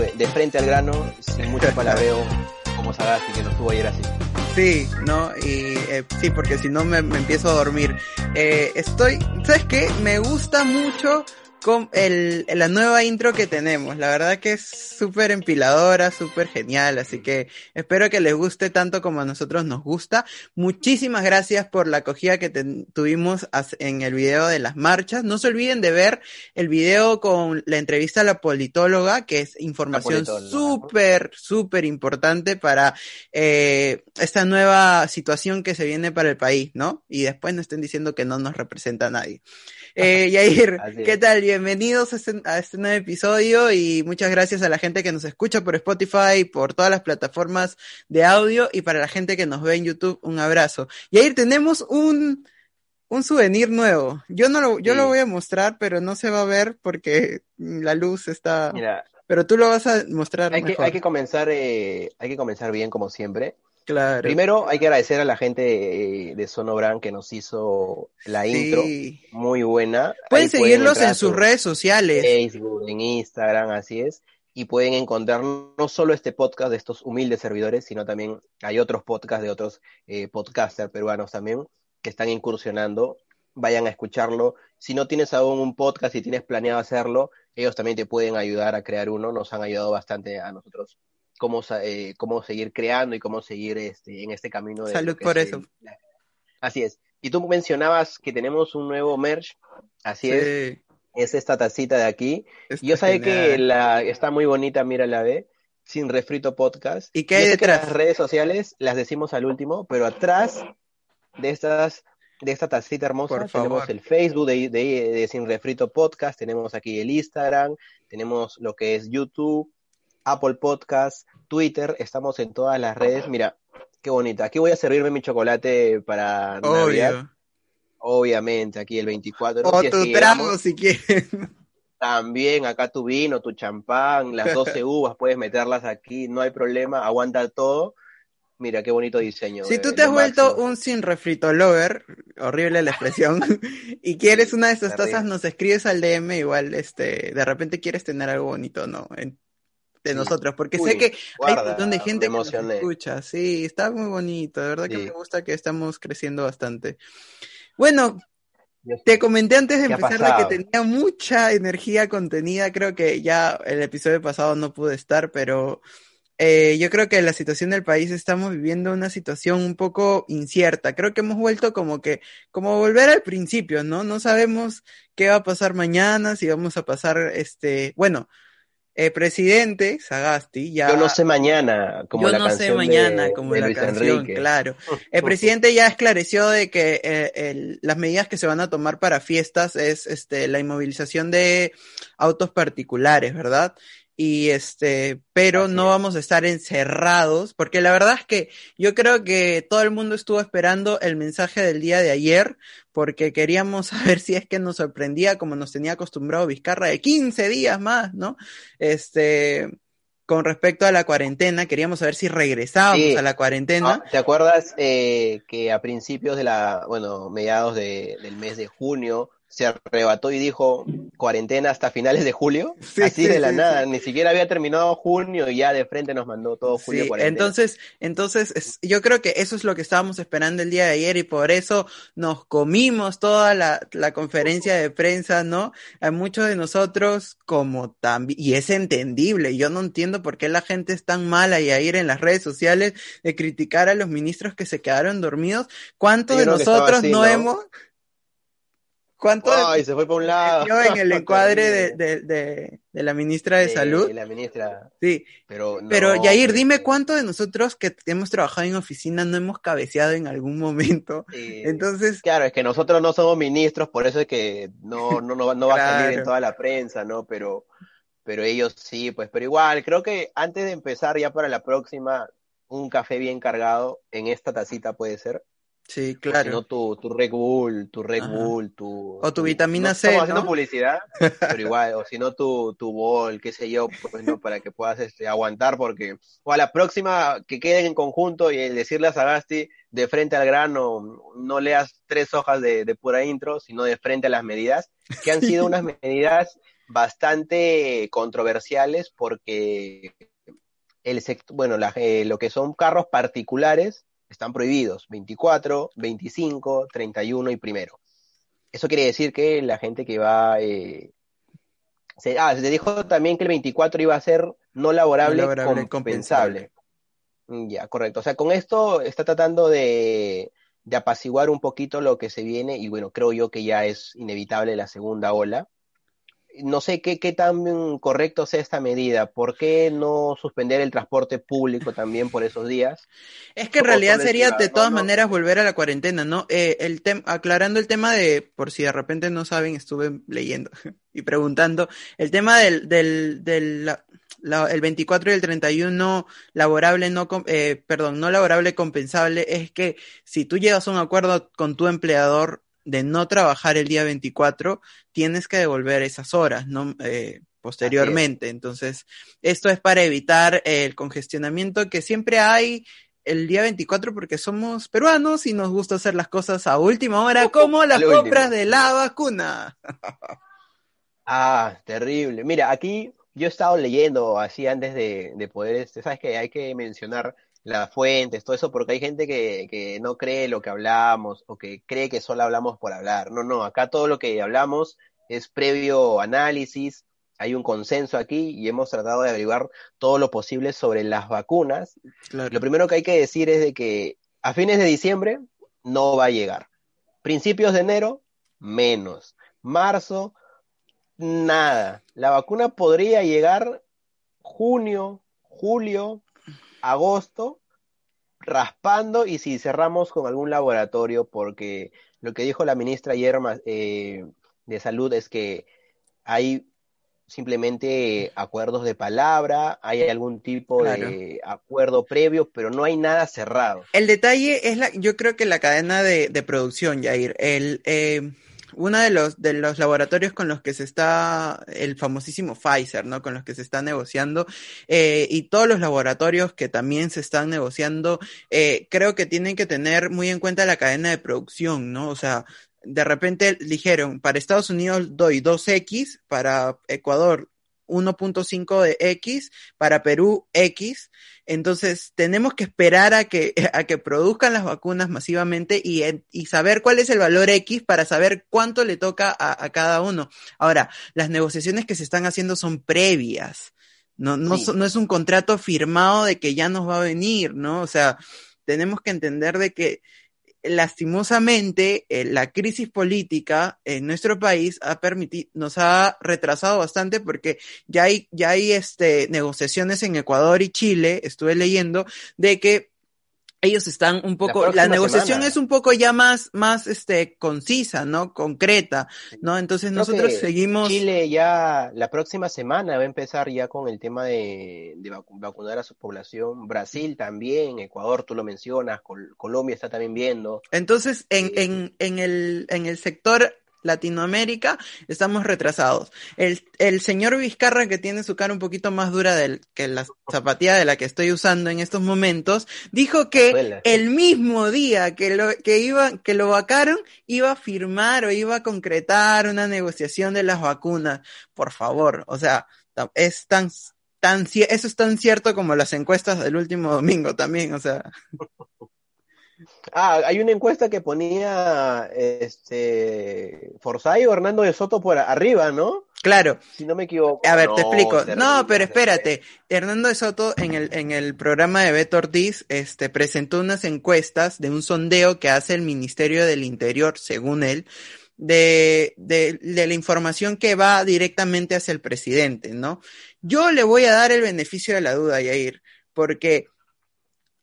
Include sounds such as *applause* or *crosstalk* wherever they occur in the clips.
de frente al grano, sin *laughs* mucho palabreo, como Sagasti, que no estuvo ayer así. Sí, ¿no? Y eh, sí, porque si no me, me empiezo a dormir. Eh, estoy, ¿sabes qué? Me gusta mucho el, la nueva intro que tenemos. La verdad que es súper empiladora, súper genial, así que espero que les guste tanto como a nosotros nos gusta. Muchísimas gracias por la acogida que tuvimos en el video de las marchas. No se olviden de ver el video con la entrevista a la politóloga, que es información súper, súper importante para eh, esta nueva situación que se viene para el país, ¿no? Y después no estén diciendo que no nos representa a nadie. Eh, Yair, *laughs* ¿qué tal? Bienvenidos a este, a este, nuevo episodio y muchas gracias a la gente que nos escucha por Spotify, por todas las plataformas de audio y para la gente que nos ve en YouTube, un abrazo. Yair, tenemos un, un souvenir nuevo. Yo no lo, yo lo voy a mostrar, pero no se va a ver porque la luz está... Mira, pero tú lo vas a mostrar. Hay, Que, hay que comenzar, eh, hay que comenzar bien como siempre. Primero hay que agradecer a la gente eh, de Sonobran que nos hizo la intro, muy buena. Pueden seguirlos en sus redes sociales. Facebook, en Instagram, así es. Y pueden encontrar no solo este podcast de estos humildes servidores, sino también hay otros podcasts de otros eh, podcasters peruanos también que están incursionando. Vayan a escucharlo. Si no tienes aún un podcast y tienes planeado hacerlo, ellos también te pueden ayudar a crear uno. Nos han ayudado bastante a nosotros cómo, eh, cómo seguir creando y cómo seguir este, en este camino. De Salud por eso. Así es. Y tú mencionabas que tenemos un nuevo merch, así es. Es esta tacita de aquí. yo sé que la, está muy bonita, mira la ve, sin refrito podcast. ¿Y qué hay detrás? las redes sociales las decimos al último, pero atrás de estas de esta tacita hermosa tenemos el Facebook de, de, de, Sin Refrito Podcast, tenemos aquí el Instagram, tenemos lo que es YouTube, Apple Podcast, Twitter, estamos en todas las redes. Mira, qué bonita. Aquí voy a servirme mi chocolate para Navidad. Obviamente, aquí el 24. O tu trago si quieres. También acá tu vino, tu champán, las 12 *laughs* uvas, puedes meterlas aquí, no hay problema, aguanta todo. Mira, qué bonito diseño. Si tú te has vuelto un sin refrito lover, horrible la expresión, *laughs* y quieres una de estas tazas, nos escribes al DM, igual, este, de repente quieres tener algo bonito, ¿no? De nosotros, porque sé que hay un montón de gente que nos escucha. Sí, está muy bonito, de verdad que me gusta que estamos creciendo bastante. Bueno, te comenté antes de empezar que tenía mucha energía contenida, creo que ya el episodio pasado no pude estar, pero eh, yo creo que la situación del país estamos viviendo una situación un poco incierta. Creo que hemos vuelto como que, como volver al principio, ¿no? No sabemos qué va a pasar mañana, si vamos a pasar, este, bueno, el presidente Sagasti ya. Yo no sé mañana, como Yo no sé mañana, como la canción, claro. *laughs* El presidente ya esclareció de que eh, las medidas que se van a tomar para fiestas es este, la inmovilización de autos particulares, ¿verdad? Y este, pero no vamos a estar encerrados, porque la verdad es que yo creo que todo el mundo estuvo esperando el mensaje del día de ayer, porque queríamos *laughs* saber si es que nos sorprendía como nos tenía acostumbrado Vizcarra de 15 días más, ¿no? Este, con respecto a la cuarentena, queríamos saber si regresábamos a la cuarentena. Ah, ¿Te acuerdas eh, que a principios de la, bueno, mediados de, del mes de junio, se arrebató y dijo cuarentena hasta finales de julio, *laughs* así de la nada, ni siquiera había terminado junio y ya de frente nos mandó todo julio cuarentena. Entonces, entonces yo creo que eso es lo que estábamos esperando el día de ayer y por eso nos comimos toda la, la conferencia de prensa, ¿no? A muchos de nosotros como también, y es entendible, yo no entiendo por qué la gente es tan mala y a ir en las redes sociales de criticar a los ministros que se quedaron dormidos, ¿cuántos de nosotros no hemos ¿Cuánto? Ay, se fue por un lado. En el *laughs* encuadre de, de, de, de la ministra de Salud. la ministra. Sí. Pero, no, pero Yair, dime cuánto de nosotros que hemos trabajado en oficina no hemos cabeceado en algún momento. Entonces. Claro, es que nosotros no somos ministros, por eso es que no, no, no, no va a salir en *laughs* toda la prensa, ¿no? Pero, pero ellos sí, pues, pero igual, creo que antes de empezar ya para la próxima, un café bien cargado en esta tacita puede ser. Sí, claro. O tu, tu Red Bull, tu Red Bull, tu... O tu vitamina no C, Estamos haciendo publicidad, pero *laughs* igual, o si no tu, tu bol, qué sé yo, pues no, para que puedas este, aguantar, porque... O a la próxima que queden en conjunto y el decirle a Sagasti de frente al grano, no leas tres hojas de, de pura intro, sino de frente a las medidas, que han sido unas *laughs* medidas bastante controversiales porque el bueno, eh, lo que son carros particulares están prohibidos, 24, 25, 31 y primero. Eso quiere decir que la gente que va... Eh, se, ah, se dijo también que el 24 iba a ser no laborable, compensable. Mm, ya, correcto. O sea, con esto está tratando de, de apaciguar un poquito lo que se viene y bueno, creo yo que ya es inevitable la segunda ola no sé qué, qué tan correcto sea esta medida. ¿Por qué no suspender el transporte público también por esos días? Es que en realidad sería de todas maneras volver a la cuarentena, ¿no? Eh, el aclarando el tema de, por si de repente no saben, estuve leyendo *laughs* y preguntando, el tema del, del, del el 24 y el 31 laborable no, eh, perdón, no laborable compensable es que si tú llegas a un acuerdo con tu empleador, de no trabajar el día 24, tienes que devolver esas horas, ¿no? Eh, posteriormente. Entonces, esto es para evitar el congestionamiento que siempre hay el día 24 porque somos peruanos y nos gusta hacer las cosas a última hora, como las compras de la vacuna. *laughs* ah, terrible. Mira, aquí yo he estado leyendo así antes de, de poder, este, sabes que hay que mencionar las fuentes, todo eso, porque hay gente que, que no cree lo que hablamos o que cree que solo hablamos por hablar. No, no, acá todo lo que hablamos es previo análisis, hay un consenso aquí y hemos tratado de averiguar todo lo posible sobre las vacunas. Lo primero que hay que decir es de que a fines de diciembre no va a llegar. Principios de enero, menos. Marzo, nada. La vacuna podría llegar junio, julio, agosto raspando y si cerramos con algún laboratorio, porque lo que dijo la ministra ayer eh, de salud es que hay simplemente acuerdos de palabra, hay algún tipo de acuerdo previo, pero no hay nada cerrado. El detalle es la, yo creo que la cadena de, de producción, Jair, el, eh, uno de los, de los laboratorios con los que se está, el famosísimo Pfizer, ¿no? Con los que se está negociando, eh, y todos los laboratorios que también se están negociando, eh, creo que tienen que tener muy en cuenta la cadena de producción, ¿no? O sea, de repente dijeron, para Estados Unidos doy 2X, para Ecuador 1.5 de X, para Perú X. Entonces, tenemos que esperar a que, *laughs* a que produzcan las vacunas masivamente y, y saber cuál es el valor X para saber cuánto le toca a, cada uno. Ahora, las negociaciones que se están haciendo son previas. No, no, no es un contrato firmado de que ya nos va a venir, ¿no? O sea, tenemos que entender de que lastimosamente, eh, la crisis política en nuestro país ha permitido, nos ha retrasado bastante porque ya hay, ya hay este, negociaciones en Ecuador y Chile, estuve leyendo, de que ellos están un poco, la, negociación es un poco ya más, más, este, concisa, ¿no? Concreta, ¿no? Entonces nosotros seguimos. Chile ya la próxima semana va a empezar ya con el tema de, vacunar a su población. Brasil también, Ecuador, tú lo mencionas, Colombia está también viendo. Entonces, en, en, en el, en el sector Latinoamérica estamos retrasados. El, el, señor Vizcarra, que tiene su cara un poquito más dura del, que la zapatilla de la que estoy usando en estos momentos, dijo que el mismo día que lo, que iba, que lo vacaron, iba a firmar o iba a concretar una negociación de las vacunas. Por favor, o sea, es tan, tan, eso es tan cierto como las encuestas del último domingo también, o sea. *laughs* Ah, hay una encuesta que ponía este Forsyth o Hernando de Soto por arriba, ¿no? Claro. Si no me equivoco. A ver, te explico. No, pero espérate. Hernando de Soto en el, en el programa de Beto Ortiz este, presentó unas encuestas de un sondeo que hace el Ministerio del Interior, según él, de, de, de la información que va directamente hacia el presidente, ¿no? Yo le voy a dar el beneficio de la duda, Yair, porque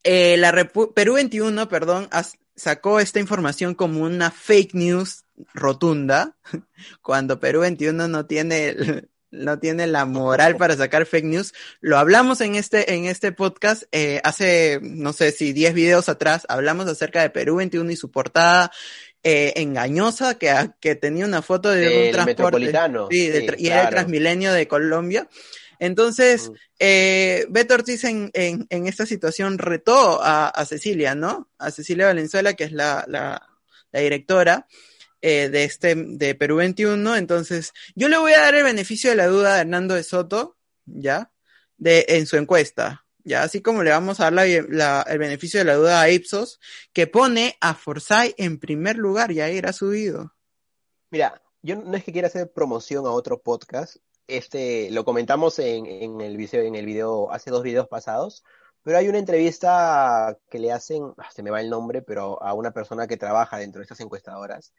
eh, la Perú 21, perdón, sacó esta información como una fake news rotunda, *laughs* cuando Perú 21 no tiene, no tiene la moral para sacar fake news. Lo hablamos en este, en este podcast, eh, hace, no sé si 10 videos atrás, hablamos acerca de Perú 21 y su portada eh, engañosa que, que tenía una foto de un transporte. Sí, y era el Transmilenio de Colombia. Entonces, eh, Beto Ortiz en, en, en, esta situación retó a, a, Cecilia, ¿no? A Cecilia Valenzuela, que es la, la, la directora, eh, de este, de Perú 21. Entonces, yo le voy a dar el beneficio de la duda a Hernando de Soto, ¿ya? De, en su encuesta. Ya, así como le vamos a dar la, el beneficio de la duda a Ipsos, que pone a Forsyth en primer lugar, ya era subido. Mira, yo no es que quiera hacer promoción a otro podcast, este, lo comentamos en, en, el video, en el video, hace dos videos pasados, pero hay una entrevista que le hacen, ah, se me va el nombre, pero a una persona que trabaja dentro de estas encuestadoras,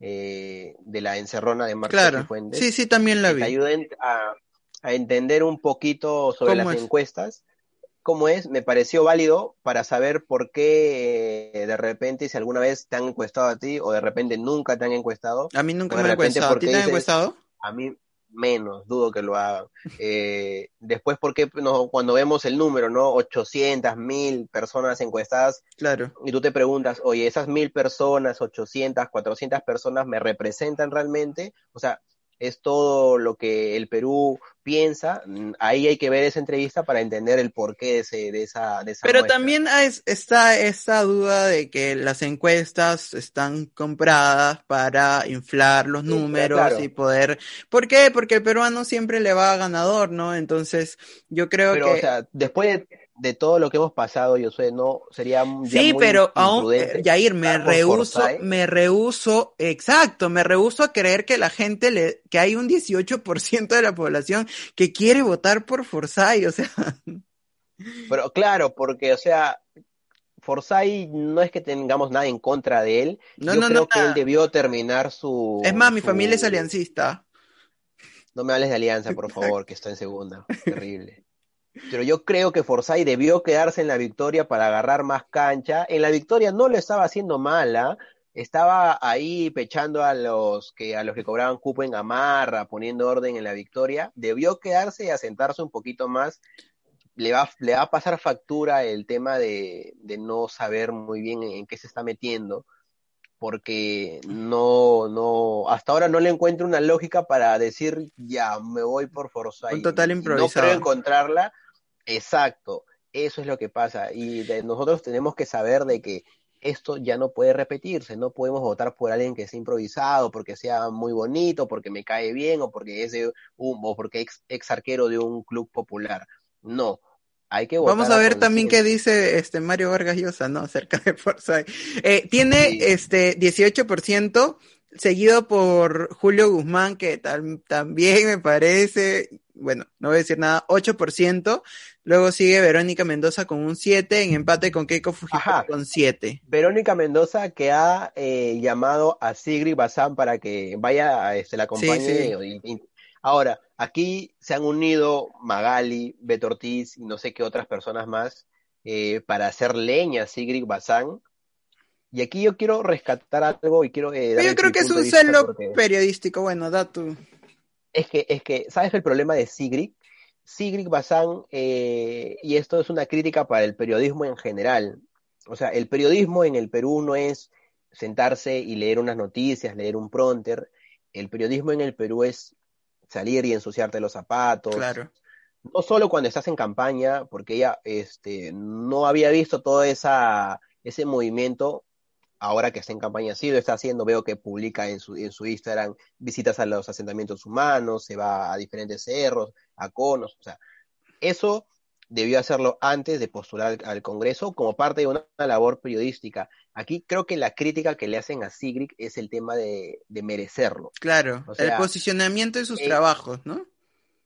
eh, de la encerrona de Marcos claro. Fuentes. Sí, sí, también la vi. Que ayuden a, a, entender un poquito sobre las es? encuestas cómo es, me pareció válido para saber por qué eh, de repente, si alguna vez te han encuestado a ti o de repente nunca te han encuestado. A mí nunca me han encuestado. ¿A ti te han encuestado? A mí menos, dudo que lo hagan. Eh, después, ¿por qué no, cuando vemos el número, ¿no? 800, 1000 personas encuestadas. Claro. Y tú te preguntas, oye, esas 1000 personas, 800, 400 personas, ¿me representan realmente? O sea, es todo lo que el Perú piensa. Ahí hay que ver esa entrevista para entender el porqué de, ese, de esa, de esa Pero muestra. también es, está esta duda de que las encuestas están compradas para inflar los sí, números claro. y poder... ¿Por qué? Porque el peruano siempre le va a ganador, ¿no? Entonces, yo creo Pero, que... o sea, después de de todo lo que hemos pasado, yo sé, no sería Sí, pero aún, Yair, me rehuso, me rehuso, exacto, me rehuso a creer que la gente le, que hay un 18% de la población que quiere votar por Forsyth, o sea. Pero claro, porque, o sea, Forsyth no es que tengamos nada en contra de él. No, yo no, creo no, que nada. él debió terminar su. Es más, mi su... familia es aliancista. No me hables de alianza, por favor, que está en segunda. Terrible. Pero yo creo que Forsyth debió quedarse en la victoria para agarrar más cancha. En la victoria no lo estaba haciendo mala, estaba ahí pechando a los que a los que cobraban cupo en Gamarra, poniendo orden en la victoria. Debió quedarse y asentarse un poquito más. Le va, le va a pasar factura el tema de, de no saber muy bien en, en qué se está metiendo porque no, no, hasta ahora no le encuentro una lógica para decir, ya, me voy por Forsyth. Un total improvisado. No creo encontrarla. Exacto, eso es lo que pasa. Y de, nosotros tenemos que saber de que esto ya no puede repetirse, no podemos votar por alguien que sea improvisado, porque sea muy bonito, porque me cae bien, o porque es de un, o porque ex, ex arquero de un club popular. No, hay que Vamos a ver también qué dice este Mario Vargas Llosa, ¿no? Acerca de Forsyth. Eh, tiene sí. este 18%, seguido por Julio Guzmán, que también me parece, bueno, no voy a decir nada, 8%. Luego sigue Verónica Mendoza con un 7, en empate con Keiko Fujimori con 7. Verónica Mendoza que ha eh, llamado a Sigrid Bazán para que vaya, este, la acompañe. Sí, sí. Y, y, ahora, aquí se han unido Magali, Beto Ortiz y no sé qué otras personas más eh, para hacer leña a Sigrid Bazán. Y aquí yo quiero rescatar algo y quiero... Eh, yo creo que es un celo porque... periodístico, bueno, da tu... Es que, es que, ¿sabes el problema de Sigrid? Sigrid Bazán, eh, y esto es una crítica para el periodismo en general. O sea, el periodismo en el Perú no es sentarse y leer unas noticias, leer un pronter. El periodismo en el Perú es salir y ensuciarte los zapatos. Claro. No solo cuando estás en campaña, porque ella este, no había visto todo esa, ese movimiento ahora que está en campaña sí lo está haciendo, veo que publica en su, en su Instagram visitas a los asentamientos humanos, se va a diferentes cerros, a conos, o sea, eso debió hacerlo antes de postular al Congreso como parte de una, labor periodística. Aquí creo que la crítica que le hacen a Sigrid es el tema de, de merecerlo. Claro, o sea, el posicionamiento de sus eh, trabajos, ¿no?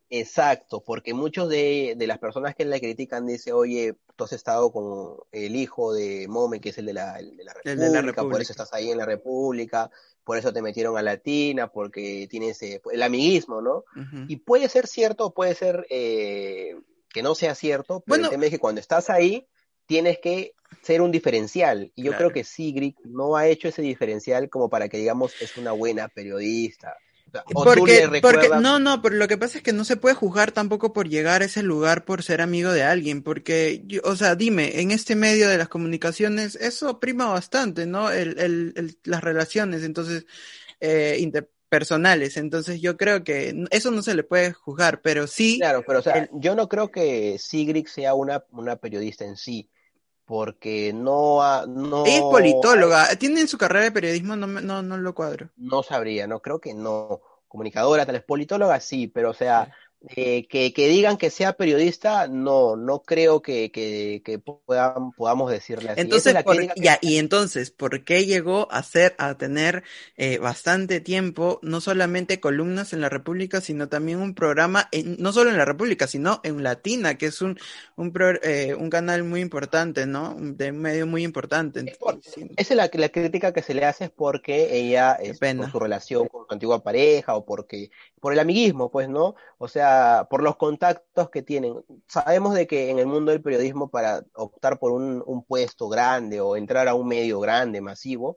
Exacto, porque muchos de, de, las personas que la critican dicen, oye, tú has estado con el hijo de Mome, que es el de la, el de la, República, de la República, por eso estás ahí en la República, por eso te metieron a Latina, porque tienes eh, el amiguismo, ¿no? Uh -huh. Y puede ser cierto, puede ser eh, que no sea cierto, pero bueno, el tema es que cuando estás ahí, tienes que ser un diferencial. Y yo claro. creo que Sigrid no ha hecho ese diferencial como para que digamos es una buena periodista. O porque, porque, no, no, pero lo que pasa es que no se puede juzgar tampoco por llegar a ese lugar por ser amigo de alguien, porque, yo, o sea, dime, en este medio de las comunicaciones eso prima bastante, ¿no? El, el, el las relaciones, entonces, eh, interpersonales, entonces yo creo que eso no se le puede juzgar, pero sí. Claro, pero o sea, yo no creo que Sigrid sea una, una periodista en sí, porque no, no... Ella es politóloga, tiene en su carrera de periodismo, no, no, no lo cuadro. No sabría, no creo que no. Comunicadora, tal vez politóloga, sí, pero o sea, eh, que, que, digan que sea periodista, no, no creo que, que, que puedan, podamos decirle así. Entonces, ya, y entonces, ¿por qué llegó a ser, a tener eh, bastante tiempo, no solamente columnas en la República, sino también un programa, en, no solo en la República, sino en Latina, que es un, un, pro, eh, un canal muy importante, ¿no? De un medio muy importante. esa es la, la, crítica que se le hace es porque ella, es por su relación con su antigua pareja, o porque, por el amiguismo, pues, ¿no? O sea, por los contactos que tienen. Sabemos de que en el mundo del periodismo para optar por un, puesto grande o entrar a un medio grande, masivo,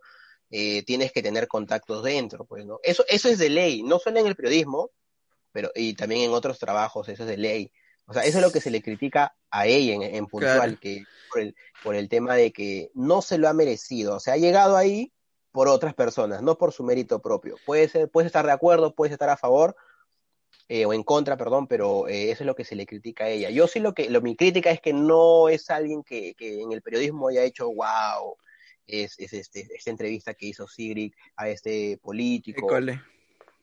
eh, tienes que tener contactos dentro, pues, ¿no? Eso, eso es de ley, no solo en el periodismo, pero y también en otros trabajos, eso es de ley. O sea, eso es lo que se le critica a ella en, en puntual, que por el, por el tema de que no se lo ha merecido. O sea, ha llegado ahí por otras personas, no por su mérito propio. Puede ser, puedes estar de acuerdo, puedes estar a favor, eh, o en contra, perdón, pero eh, eso es lo que se le critica a ella. Yo sí lo que, lo, mi crítica es que no es alguien que, que en el periodismo haya hecho, wow, es, es este, esta entrevista que hizo Sigrid a este político.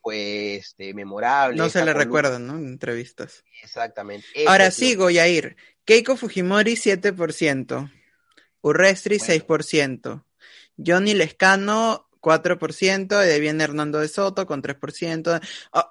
Pues este, memorable. No se le recuerdan, ¿no? En entrevistas. Exactamente. Ahora sí, Goyair. Keiko Fujimori, 7%. Urrestri, bueno. 6%. Johnny Lescano, 4%, y de bien Hernando de Soto con 3%.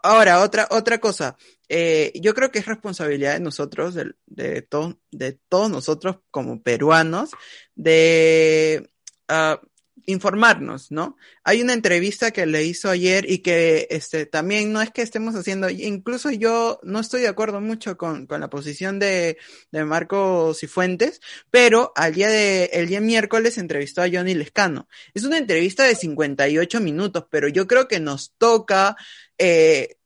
Ahora, otra, otra cosa, eh, yo creo que es responsabilidad de nosotros, de, de, to, de todos nosotros como peruanos, de uh, informarnos, ¿no? Hay una entrevista que le hizo ayer y que este, también no es que estemos haciendo, incluso yo no estoy de acuerdo mucho con, con la posición de, de Marcos y Fuentes, pero al día de, el día miércoles entrevistó a Johnny Lescano. Es una entrevista de 58 minutos, pero yo creo que nos toca eh,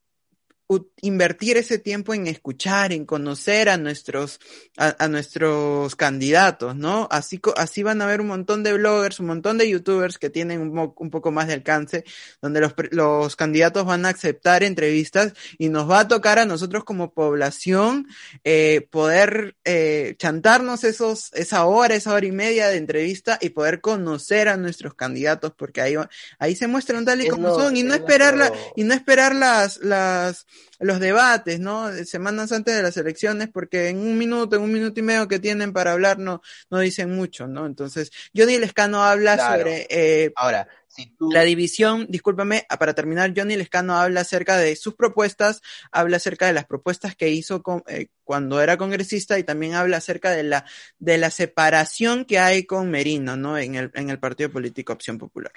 invertir ese tiempo en escuchar, en conocer a nuestros, a, a, nuestros candidatos, ¿no? Así, así van a haber un montón de bloggers, un montón de youtubers que tienen un, un poco más de alcance, donde los, los, candidatos van a aceptar entrevistas y nos va a tocar a nosotros como población eh, poder eh, chantarnos esos, esa hora, esa hora y media de entrevista y poder conocer a nuestros candidatos, porque ahí, ahí se muestran tal y como son, y no esperar la, y no esperar las, las, los debates, ¿no? Semanas antes de las elecciones, porque en un minuto, en un minuto y medio que tienen para hablar no, no dicen mucho, ¿no? Entonces, Johnny Lescano habla claro. sobre eh, Ahora, si tú... la división, discúlpame, para terminar, Johnny Lescano habla acerca de sus propuestas, habla acerca de las propuestas que hizo con, eh, cuando era congresista y también habla acerca de la, de la separación que hay con Merino, ¿no? En el, en el Partido Político Opción Popular.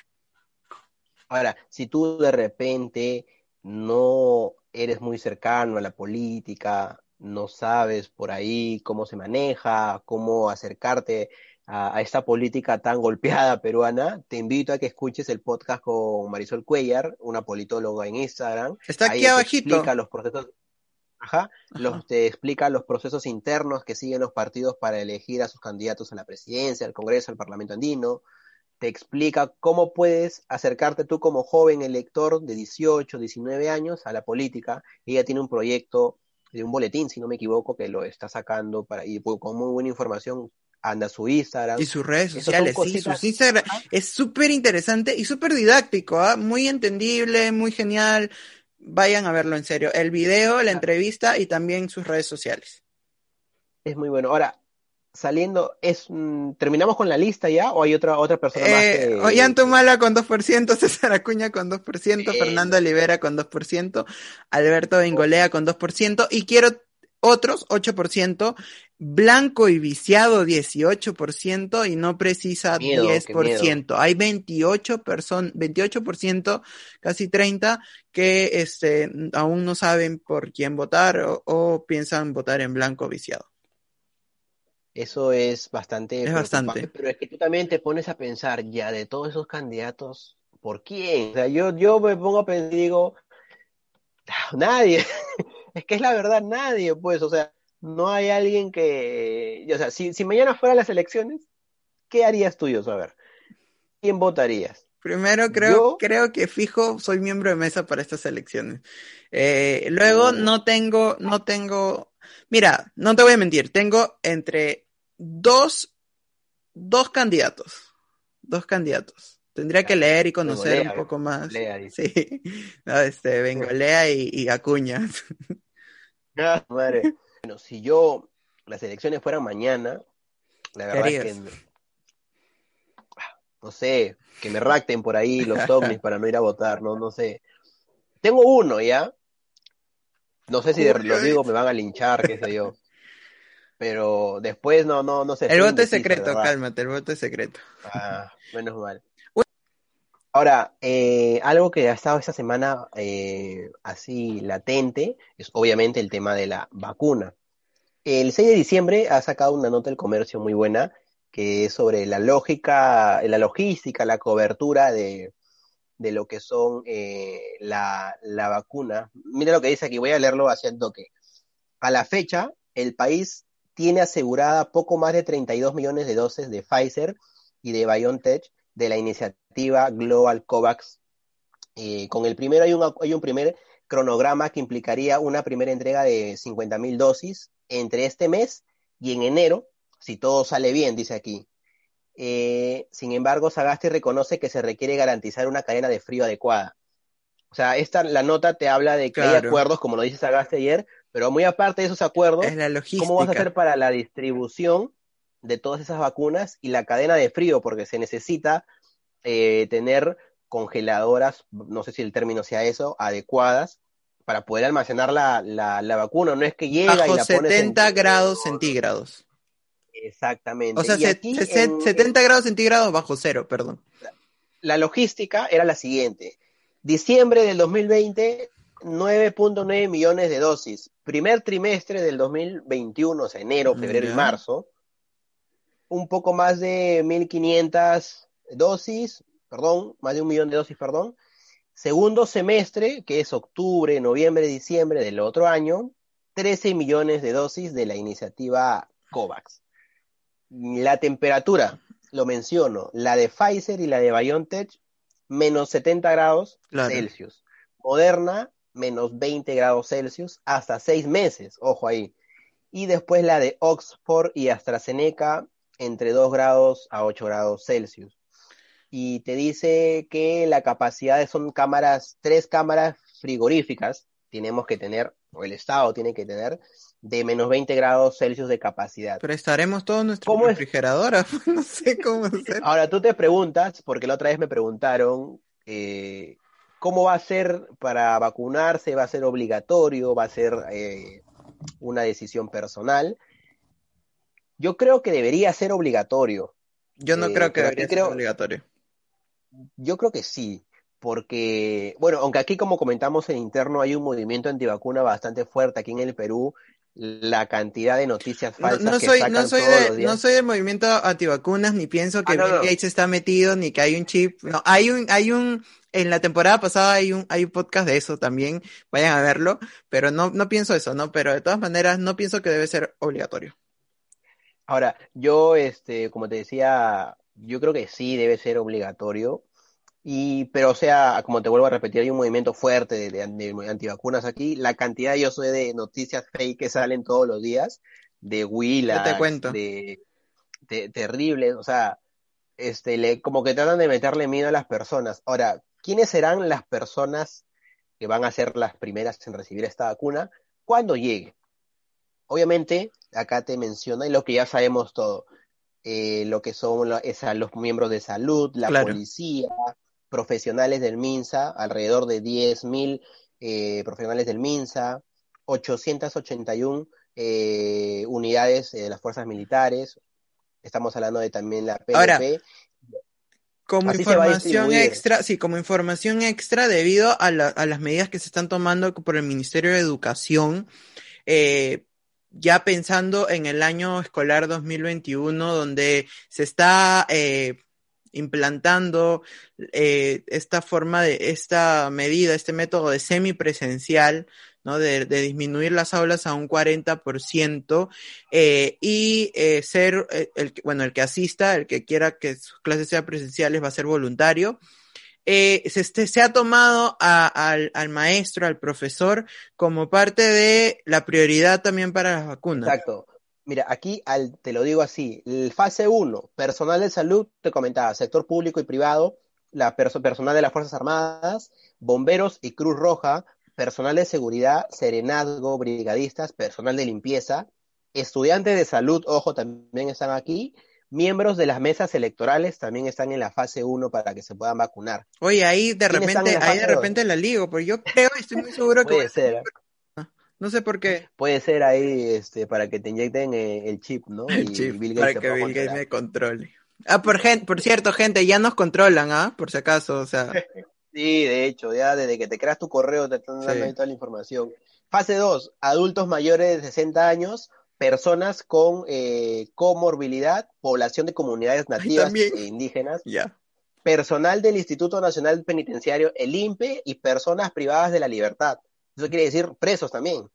Ahora, si tú de repente no eres muy cercano a la política, no sabes por ahí cómo se maneja, cómo acercarte a, a, esta política tan golpeada peruana, te invito a que escuches el podcast con Marisol Cuellar, una politóloga en Instagram. Está aquí abajito. Explica los procesos, ajá, te explica los procesos internos que siguen los partidos para elegir a sus candidatos a la presidencia, al Congreso, al Parlamento andino te explica cómo puedes acercarte tú como joven elector de 18, 19 años a la política. Ella tiene un proyecto de un boletín, si no me equivoco, que lo está sacando para y con muy buena información anda su Instagram. Y sus redes sociales, sí, sus Instagram. Es súper interesante y súper didáctico, ¿eh? muy entendible, muy genial. Vayan a verlo en serio. El video, la entrevista y también sus redes sociales. Es muy bueno. Ahora, saliendo, es mm, ¿terminamos con la lista ya o hay otra otra persona más? Eh, Que... Ollantumala con 2%, *laughs* César Acuña con 2%, Bien. Fernando Olivera con 2%, Alberto Bengolea con 2% y quiero otros 8%, blanco y viciado 18% y no precisa miedo, 10%. Hay 28 personas, 28%, casi 30 que este aún no saben por quién votar o, o piensan votar en blanco viciado. Eso es bastante. Es bastante. Pero es que tú también te pones a pensar, ya de todos esos candidatos, ¿por quién? O sea, yo, yo me pongo a pensar y digo, nadie. *laughs* es que es la verdad, nadie, pues. O sea, no hay alguien que. O sea, si, si mañana fueran las elecciones, ¿qué harías tú, yo saber? ¿Quién votarías? Primero creo, yo... creo que fijo soy miembro de mesa para estas elecciones. Eh, luego no tengo, no tengo Mira, no te voy a mentir, tengo entre dos dos candidatos. Dos candidatos. Tendría que leer y conocer un poco más. Lea, *laughs* sí. No, este, Bengolea y, y Acuña. *laughs* Ah, madre. Bueno, si yo, las elecciones fueran mañana, la verdad es que no sé, que me racten por ahí los *laughs* ovnis para no ir a votar, no, no sé. Tengo uno ya. No sé si lo digo me van a linchar, qué sé yo. Pero después no, no, no sé. El voto es secreto, cálmate, el voto es secreto. Ah, menos mal. Ahora, eh, algo que ha estado esta semana eh, así latente es obviamente el tema de la vacuna. El 6 de diciembre ha sacado una nota del comercio muy buena que es sobre la lógica, la logística, la cobertura de, de lo que son eh, la, la, vacuna. Mira lo que dice aquí, voy a leerlo haciendo que a la fecha el país tiene asegurada poco más de 32 millones de dosis de Pfizer y de BioNTech de la iniciativa Global COVAX. Eh, con el primero hay un, hay un primer cronograma que implicaría una primera entrega de 50 mil dosis entre este mes y en enero, si todo sale bien, dice aquí. Eh, sin embargo, Sagasti reconoce que se requiere garantizar una cadena de frío adecuada. O sea, esta, la nota te habla de que hay acuerdos, como lo dice Sagasti ayer, pero muy aparte de esos acuerdos, ¿cómo vas a hacer para la distribución de todas esas vacunas y la cadena de frío, porque se necesita eh, tener congeladoras, no sé si el término sea eso, adecuadas para poder almacenar la, la, vacuna. No es que llega Bajo y la 70 grados centígrados. Exactamente. O sea, 70 grados centígrados bajo cero, perdón. La logística era la siguiente. Diciembre del 2020, 9.9 millones de dosis. Primer trimestre del 2021, o sea, enero, febrero y marzo, un poco más de 1.500 dosis, perdón, más de un millón de dosis, perdón. Segundo semestre, que es octubre, noviembre, diciembre del otro año, 13 millones de dosis de la iniciativa COVAX. La temperatura, lo menciono, la de Pfizer y la de BioNTech, menos 70 grados Celsius. Moderna, menos 20 grados Celsius, hasta seis meses, ojo ahí. Y después la de Oxford y AstraZeneca, entre 2 grados a 8 grados Celsius. Y te dice que la capacidad son cámaras, tres cámaras frigoríficas, tenemos que tener, o el Estado tiene que tener, de menos 20 grados Celsius de capacidad. Pero estaremos todos nuestra refrigeradora, *laughs* no sé cómo hacer. Ahora tú te preguntas, porque la otra vez me preguntaron, eh, ¿cómo va a ser para vacunarse? ¿Va a ser obligatorio? ¿Va a ser eh, una decisión personal? Yo creo que debería ser obligatorio. Yo no creo que debería ser obligatorio. Yo creo que sí, porque, bueno, aunque aquí como comentamos en interno hay un movimiento antivacuna bastante fuerte aquí en el Perú, la cantidad de noticias falsas no, soy, que sacan no soy todos de, los días. No soy del movimiento antivacunas, ni pienso que ah, Bill Gates está metido, ni que hay un chip. No, hay un, hay un, en la temporada pasada hay un, hay un podcast de eso también, vayan a verlo, pero no, no pienso eso, ¿no? Pero de todas maneras, no pienso que debe ser obligatorio. Ahora, yo, este, como te decía, yo creo que sí debe ser obligatorio. Y, pero, o sea, como te vuelvo a repetir, hay un movimiento fuerte de, de, antivacunas aquí. La cantidad, yo soy de noticias fake que salen todos los días, de cuento. de, de terribles, o sea, este, le, como que tratan de meterle miedo a las personas. Ahora, ¿quiénes serán las personas que van a ser las primeras en recibir esta vacuna cuando llegue? Obviamente, acá te menciona y lo que ya sabemos todo, eh, lo que son lo, es los miembros de salud, la Claro. policía, profesionales del MINSA, alrededor de 10.000 eh, profesionales del MINSA, 881 eh, unidades de las fuerzas militares, estamos hablando de también la PNP. Ahora, Como Así información extra, sí, como información extra debido a, la- a las medidas que se están tomando por el Ministerio de Educación, eh, ya pensando en el año escolar 2021, donde se está eh, implantando eh, esta forma de, esta medida, este método de semipresencial, ¿no? De, de disminuir las aulas a un 40% eh, y eh, ser eh, el, bueno, el que asista, el que quiera que sus clases sean presenciales va a ser voluntario. Eh, se, este- se ha tomado al, al maestro, al profesor, como parte de la prioridad también para las vacunas. Exacto. Mira, aquí al, te lo digo así, el fase 1, personal de salud, te comentaba, sector público y privado, la personal de las Fuerzas Armadas, bomberos y Cruz Roja, personal de seguridad, serenazgo, brigadistas, personal de limpieza, estudiantes de salud, ojo, también están aquí, miembros de las mesas electorales también están en la fase 1 para que se puedan vacunar. Oye, ahí de repente, ahí de repente la ligo, pero yo creo, estoy muy seguro que... Puede ser. No sé por qué. Puede ser ahí este, para que te inyecten eh, el chip, ¿no? El chip, para que Bill Gates me controle. Ah, por, gente, por cierto, gente, ya nos controlan, ¿ah? Por si acaso, o sea. *laughs* sí, de hecho, ya desde que te creas tu correo te están dando ahí toda la información. Fase 2, adultos mayores de 60 años, personas con eh, comorbilidad, población de comunidades nativas e indígenas, *laughs* Ya. personal del Instituto Nacional Penitenciario, el INPE, y personas privadas de la libertad. Eso quiere decir presos también.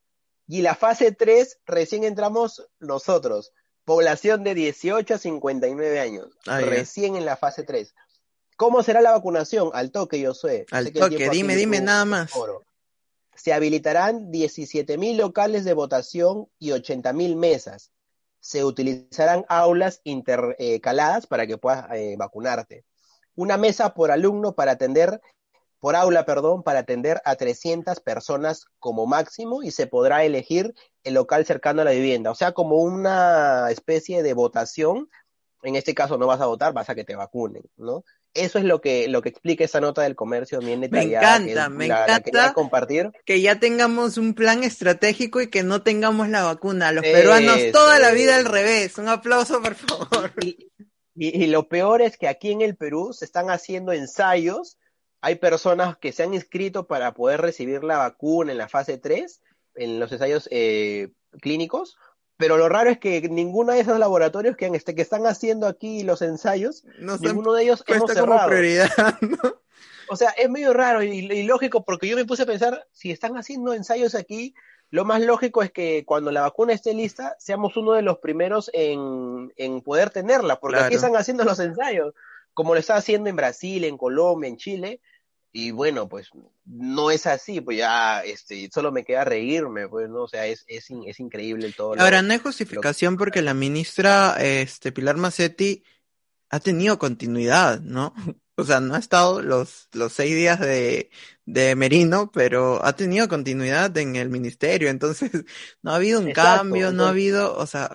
Y la fase 3, recién entramos nosotros. Población de 18 a 59 años. Ah, recién en la fase 3. ¿Cómo será la vacunación? Al toque, yo sé. Al toque, dime, dime nada más. Se habilitarán 17.000 locales de votación y 80.000 mesas. Se utilizarán aulas intercaladas para que puedas eh, vacunarte. Una mesa por alumno para atender por aula, perdón, para atender a 300 personas como máximo y se podrá elegir el local cercano a la vivienda. O sea, como una especie de votación. En este caso no vas a votar, vas a que te vacunen, ¿no? Eso es lo que, lo que explica esa nota del comercio bien detallada. Me encanta, me encanta compartir. que ya tengamos un plan estratégico y que no tengamos la vacuna. Los peruanos toda la vida al revés. Un aplauso, por favor. y lo peor es que aquí en el Perú se están haciendo ensayos hay personas que se han inscrito para poder recibir la vacuna en la fase 3, en los ensayos eh, clínicos, pero lo raro es que ninguno de esos laboratorios que, este, que están haciendo aquí los ensayos, ninguno de ellos hemos cerrado. prioridad, *laughs* O sea, es medio raro y, lógico porque yo me puse a pensar, si están haciendo ensayos aquí, lo más lógico es que cuando la vacuna esté lista, seamos uno de los primeros en, poder tenerla, porque aquí están haciendo los ensayos como lo está haciendo en Brasil, en Colombia, en Chile, y bueno, pues no es así, pues ya este, solo me queda reírme, pues no, o sea, es, es, es increíble todo. Ahora, no hay justificación porque la ministra este, Pilar Macetti ha tenido continuidad, ¿no? *laughs* O sea, no ha estado los, los seis días de, de Merino, pero ha tenido continuidad en el ministerio, entonces *laughs* no ha habido un cambio, no ha habido, o sea...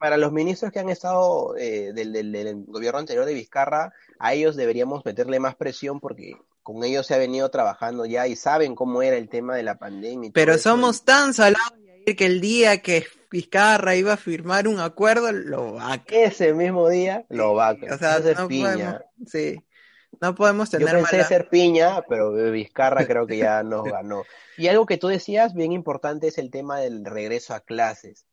Para los ministros que han estado eh, del, del, gobierno anterior de Vizcarra, a ellos deberíamos meterle más presión porque con ellos se ha venido trabajando ya y saben cómo era el tema de la pandemia. Pero somos tan salados que el día que Vizcarra iba a firmar un acuerdo, lo va Ese mismo día, lo va O sea, no piña. sí. No podemos tener Yo pensé ser piña, pero Vizcarra creo que ya *laughs* nos ganó. Y algo que tú decías bien importante es el tema del regreso a clases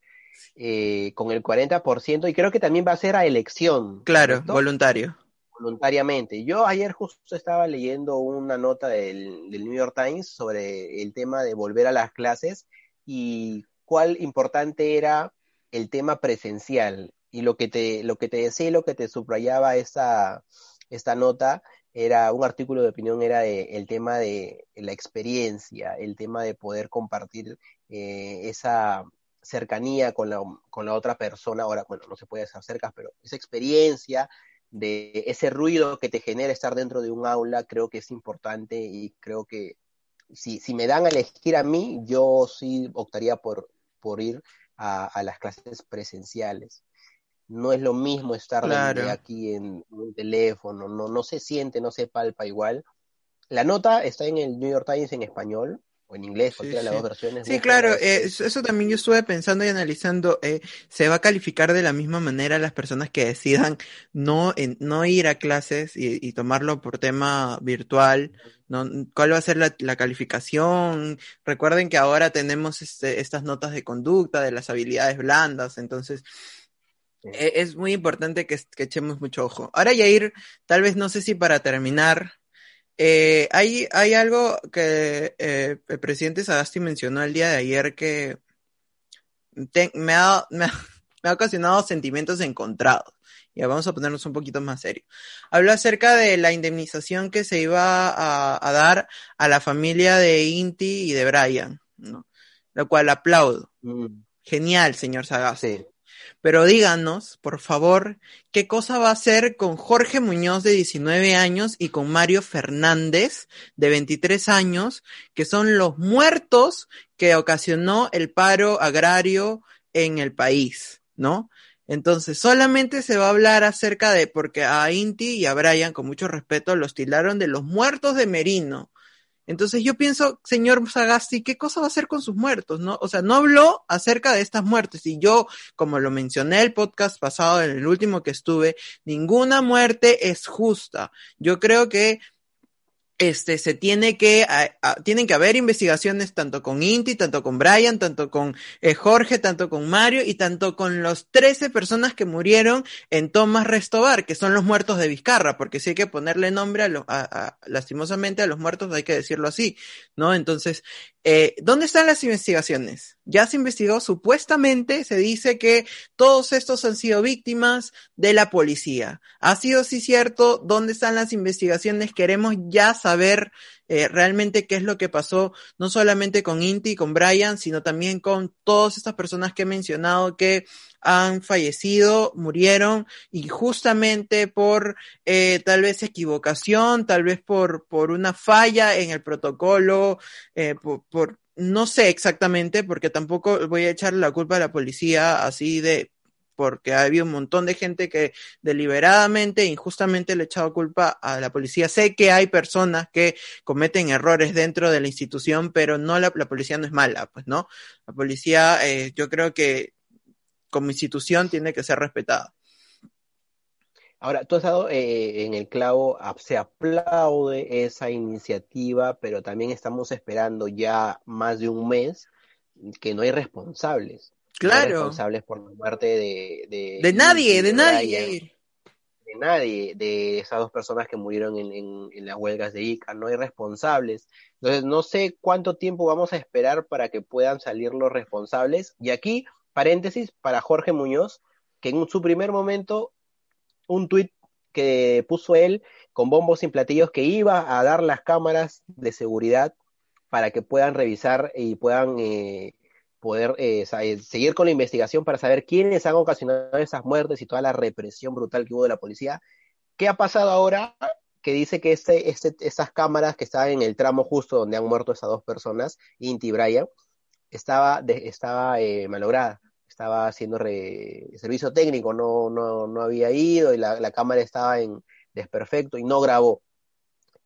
eh, con el 40% y creo que también va a ser a elección. Claro, voluntario. Voluntariamente. Yo ayer justo estaba leyendo una nota del, New York Times sobre el tema de volver a las clases y cuál importante era el tema presencial. Y lo que te, lo que te decía lo que te subrayaba esta, esta nota era un artículo de opinión, era el tema de la experiencia, el tema de poder compartir eh, esa, cercanía con la, con la otra persona, ahora, bueno, no se puede hacer cerca, pero esa experiencia de ese ruido que te genera estar dentro de un aula, creo que es importante y creo que si, si me dan a elegir a mí, yo sí optaría por, por ir a, las clases presenciales. No es lo mismo estar aquí en un teléfono, no, no se siente, no se palpa igual. La nota está en el New York Times en español, o en inglés, cualquiera de las dos versiones. Sí, claro, eh, eso también yo estuve pensando y analizando, eh, se va a calificar de la misma manera las personas que decidan no, no ir a clases y, tomarlo por tema virtual, ¿no? ¿Cuál va a ser la, calificación? Recuerden que ahora tenemos este, estas notas de conducta, de las habilidades blandas, entonces... E, es muy importante que, que echemos mucho ojo. Ahora, Yair, tal vez no sé si para terminar, eh, hay, hay algo que eh, el presidente Sagasti mencionó el día de ayer que *laughs* me, ha, me, ha, ocasionado sentimientos encontrados. Ya vamos a ponernos un poquito más serio. Habló acerca de la indemnización que se iba a, dar a la familia de Inti y de Brian, ¿no? Lo cual aplaudo. Mm. Genial, señor Sagasti. Pero díganos, por favor, qué cosa va a hacer con Jorge Muñoz de 19 años y con Mario Fernández de 23 años, que son los muertos que ocasionó el paro agrario en el país, ¿no? Entonces, solamente se va a hablar acerca de, porque a Inti y a Brian, con mucho respeto, los tilaron de los muertos de Merino. Entonces yo pienso, señor Sagasti, ¿qué cosa va a hacer con sus muertos? ¿No? O sea, no habló acerca de estas muertes. Y yo, como lo mencioné el podcast pasado, en el último que estuve, ninguna muerte es justa. Yo creo que este, se tiene que, tienen que haber investigaciones tanto con Inti, tanto con Brian, tanto con eh, Jorge, tanto con Mario y tanto con los 13 personas que murieron en Tomás Restobar, que son los muertos de Vizcarra, porque si hay que ponerle nombre a, a, lastimosamente a los muertos, hay que decirlo así, ¿no? Entonces, eh, ¿dónde están las investigaciones? Ya se investigó, supuestamente se dice que todos estos han sido víctimas de la policía. ¿Ha sido sí cierto? ¿Dónde están las investigaciones? Queremos ya saber eh, realmente qué es lo que pasó, no solamente con Inti y con Brian, sino también con todas estas personas que he mencionado que han fallecido, murieron y justamente por eh, tal vez equivocación, tal vez por, por una falla en el protocolo, eh, por, por, no sé exactamente, porque tampoco voy a echarle la culpa a la policía así de porque ha habido un montón de gente que deliberadamente, injustamente le ha echado culpa a la policía. Sé que hay personas que cometen errores dentro de la institución, pero no la, la policía no es mala, pues, ¿no? La policía, eh, yo creo que como institución tiene que ser respetada. Ahora, tú has dado eh, en el clavo, se aplaude esa iniciativa, pero también estamos esperando ya más de un mes que no hay responsables. Claro. responsables por la muerte de... De, de nadie, de, nadie. De nadie, de esas dos personas que murieron en, en, las huelgas de ICA, no hay responsables. Entonces, no sé cuánto tiempo vamos a esperar para que puedan salir los responsables. Y aquí, paréntesis, para Jorge Muñoz, que en su primer momento, un tuit que puso él con bombos y platillos que iba a dar las cámaras de seguridad para que puedan revisar y puedan eh, poder eh, eh, seguir con la investigación para saber quiénes han ocasionado esas muertes y toda la represión brutal que hubo de la policía. ¿Qué ha pasado ahora? Que dice que este, este, esas cámaras que estaban en el tramo justo donde han muerto esas dos personas, Inti y Brian, estaba, de, estaba eh, malograda, estaba haciendo re, servicio técnico, no, no, no había ido y la cámara estaba en desperfecto y no grabó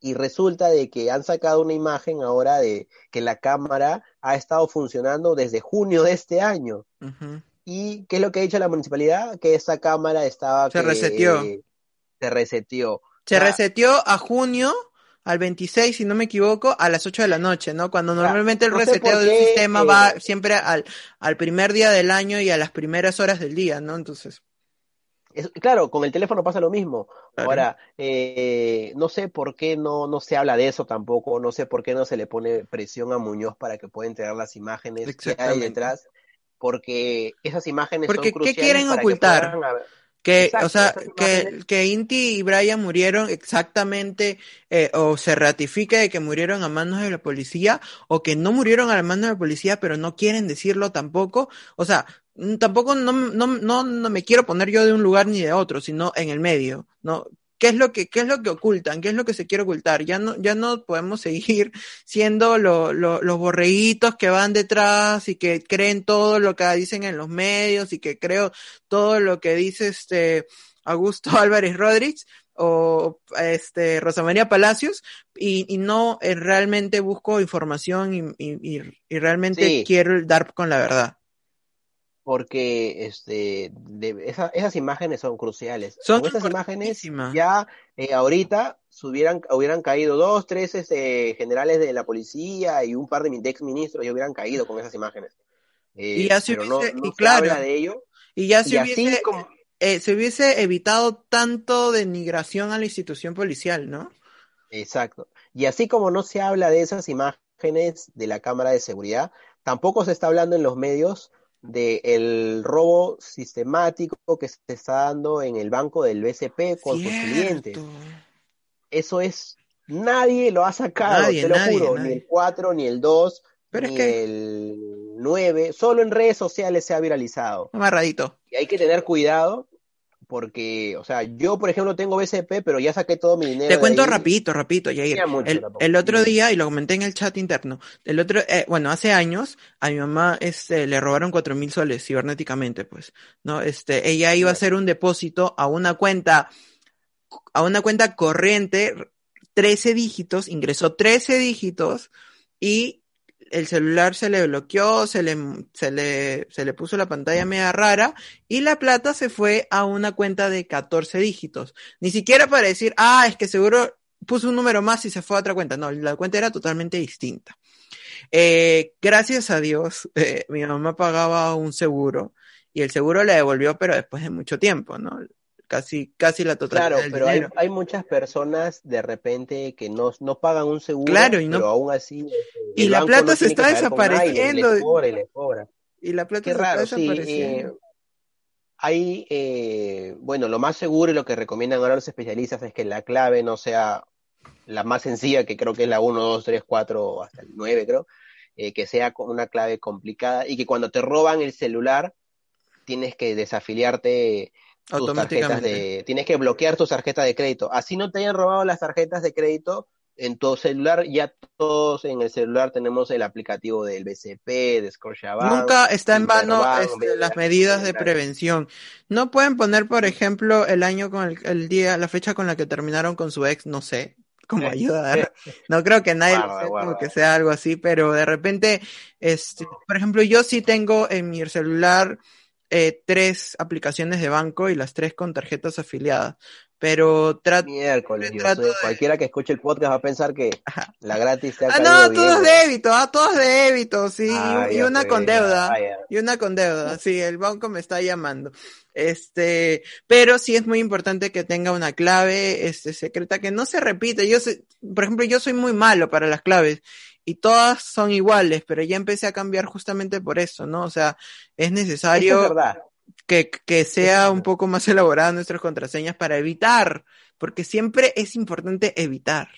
y resulta de que han sacado una imagen ahora de que la cámara ha estado funcionando desde junio de este año. ¿Y qué es lo que ha dicho la municipalidad? Que esa cámara estaba... Se reseteó. se reseteó. Se reseteó a junio al 26, si no me equivoco, a las 8 de la noche, ¿no? Cuando normalmente el reseteo del sistema va eh, siempre al, al primer día del año y a las primeras horas del día, ¿no? Entonces claro, con el teléfono pasa lo mismo. Ahora, eh, no sé por qué no, no se habla de eso tampoco, no sé por qué no se le pone presión a Muñoz para que pueda entregar las imágenes que hay detrás, porque esas imágenes porque, son cruciales ¿qué quieren ocultar? Que, o sea, que, que Inti y Brian murieron exactamente, eh, o se ratifique de que murieron a manos de la policía, o que no murieron a las manos de la policía, pero no quieren decirlo tampoco. O sea, tampoco no, no, no, no me quiero poner yo de un lugar ni de otro, sino en el medio, ¿no? ¿Qué es lo que, qué es lo que ocultan? ¿Qué es lo que se quiere ocultar? Ya no, ya no podemos *laughs* seguir siendo lo, lo, los borreguitos que van detrás y que creen todo lo que dicen en los medios y que creo todo lo que dice este Augusto *laughs* Álvarez Rodríguez o este Rosa María Palacios y, y no eh, realmente busco información y, y, y realmente quiero dar con la verdad porque este de, esa, esas imágenes son cruciales. Son esas imágenes ya eh, ahorita hubieran, hubieran caído dos, tres este, generales de la policía y un par de ex ministros ya hubieran caído con esas imágenes. y ya se hubiese, y claro, de ello. Y ya se, hubiese, eh, se hubiese evitado tanto denigración a la institución policial, ¿no? Exacto. Y así como no se habla de esas imágenes de la cámara de seguridad, tampoco se está hablando en los medios del robo sistemático que se está dando en el banco del BCP con sus clientes. Eso es, nadie lo ha sacado, te lo juro, ni el 4, ni el 2, ni el nueve, solo en redes sociales se ha viralizado. Amarradito. Y hay que tener cuidado porque, o sea, yo por ejemplo tengo BCP, pero ya saqué todo mi dinero. Te cuento rapidito, rapidito, Jair. El, el, otro día, y lo comenté en el chat interno, el otro, eh, bueno, hace años a mi mamá este, le robaron cuatro mil soles cibernéticamente, pues, ¿no? Este, ella iba a hacer un depósito a una cuenta, a una cuenta corriente, 13 dígitos, ingresó 13 dígitos y el celular se le bloqueó, se le, se le, se le puso la pantalla media rara y la plata se fue a una cuenta de 14 dígitos. Ni siquiera para decir, ah, es que seguro puso un número más y se fue a otra cuenta. No, la cuenta era totalmente distinta. Eh, gracias a Dios, eh, mi mamá pagaba un seguro y el seguro le devolvió, pero después de mucho tiempo, ¿no? Casi, casi la totalidad. Claro, pero hay, hay, muchas personas de repente que no, no pagan un seguro, claro, y no, pero aún así. Y la plata se está desapareciendo. y, la plata se está desapareciendo. hay, eh, bueno, lo más seguro y lo que recomiendan ahora los especialistas es que la clave no sea la más sencilla, que creo que es la 1, 2, 3, 4, hasta el 9, creo, eh, que sea una clave complicada y que cuando te roban el celular tienes que desafiliarte tus tarjetas de, tienes que bloquear tus tarjetas de crédito. Así no te hayan robado las tarjetas de crédito en tu celular, ya todos en el celular tenemos el aplicativo del BCP, de Scotiabank. Nunca está en vano este, las medidas de prevención. No pueden poner, por ejemplo, el año con el, día, la fecha con la que terminaron con su ex, no sé, como *laughs* ayuda. No creo que nadie que sea algo así, pero de repente, este, por ejemplo, yo sí tengo en mi celular eh, tres aplicaciones de banco y las tres con tarjetas afiliadas. Pero trato. Miércoles, cualquiera que escuche el podcast va a pensar que la gratis se ha Ah, no, todo es débito, ah, todo es débito, sí. Ah, y, una con deuda. y una con deuda, sí, el banco me está llamando. Este, pero sí es muy importante que tenga una clave este, secreta que no se repite. Yo sé, por ejemplo, yo soy muy malo para las claves y todas son iguales, pero ya empecé a cambiar justamente por eso, ¿no? O sea, es necesario que, que, sea un poco más *laughs* elaborada nuestras contraseñas para evitar, porque siempre es importante evitar.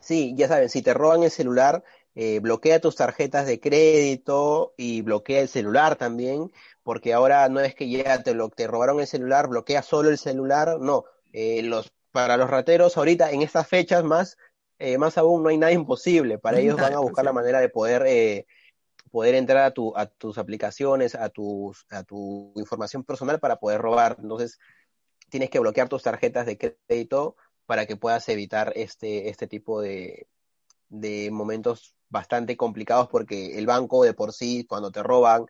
Sí, ya saben, si te roban el celular, eh, bloquea tus tarjetas de crédito y bloquea el celular también, porque ahora no es que ya te, lo, te robaron el celular, bloquea solo el celular, no. Eh, los, para los rateros ahorita en estas fechas más eh, más aún no hay nada imposible. Para ellos van a buscar la manera de poder, eh, poder entrar a, tu, a tus aplicaciones, a, tus, a tu información personal para poder robar. Entonces, tienes que bloquear tus tarjetas de crédito para que puedas evitar este, este tipo de, de momentos bastante complicados porque el banco de por sí, cuando te roban,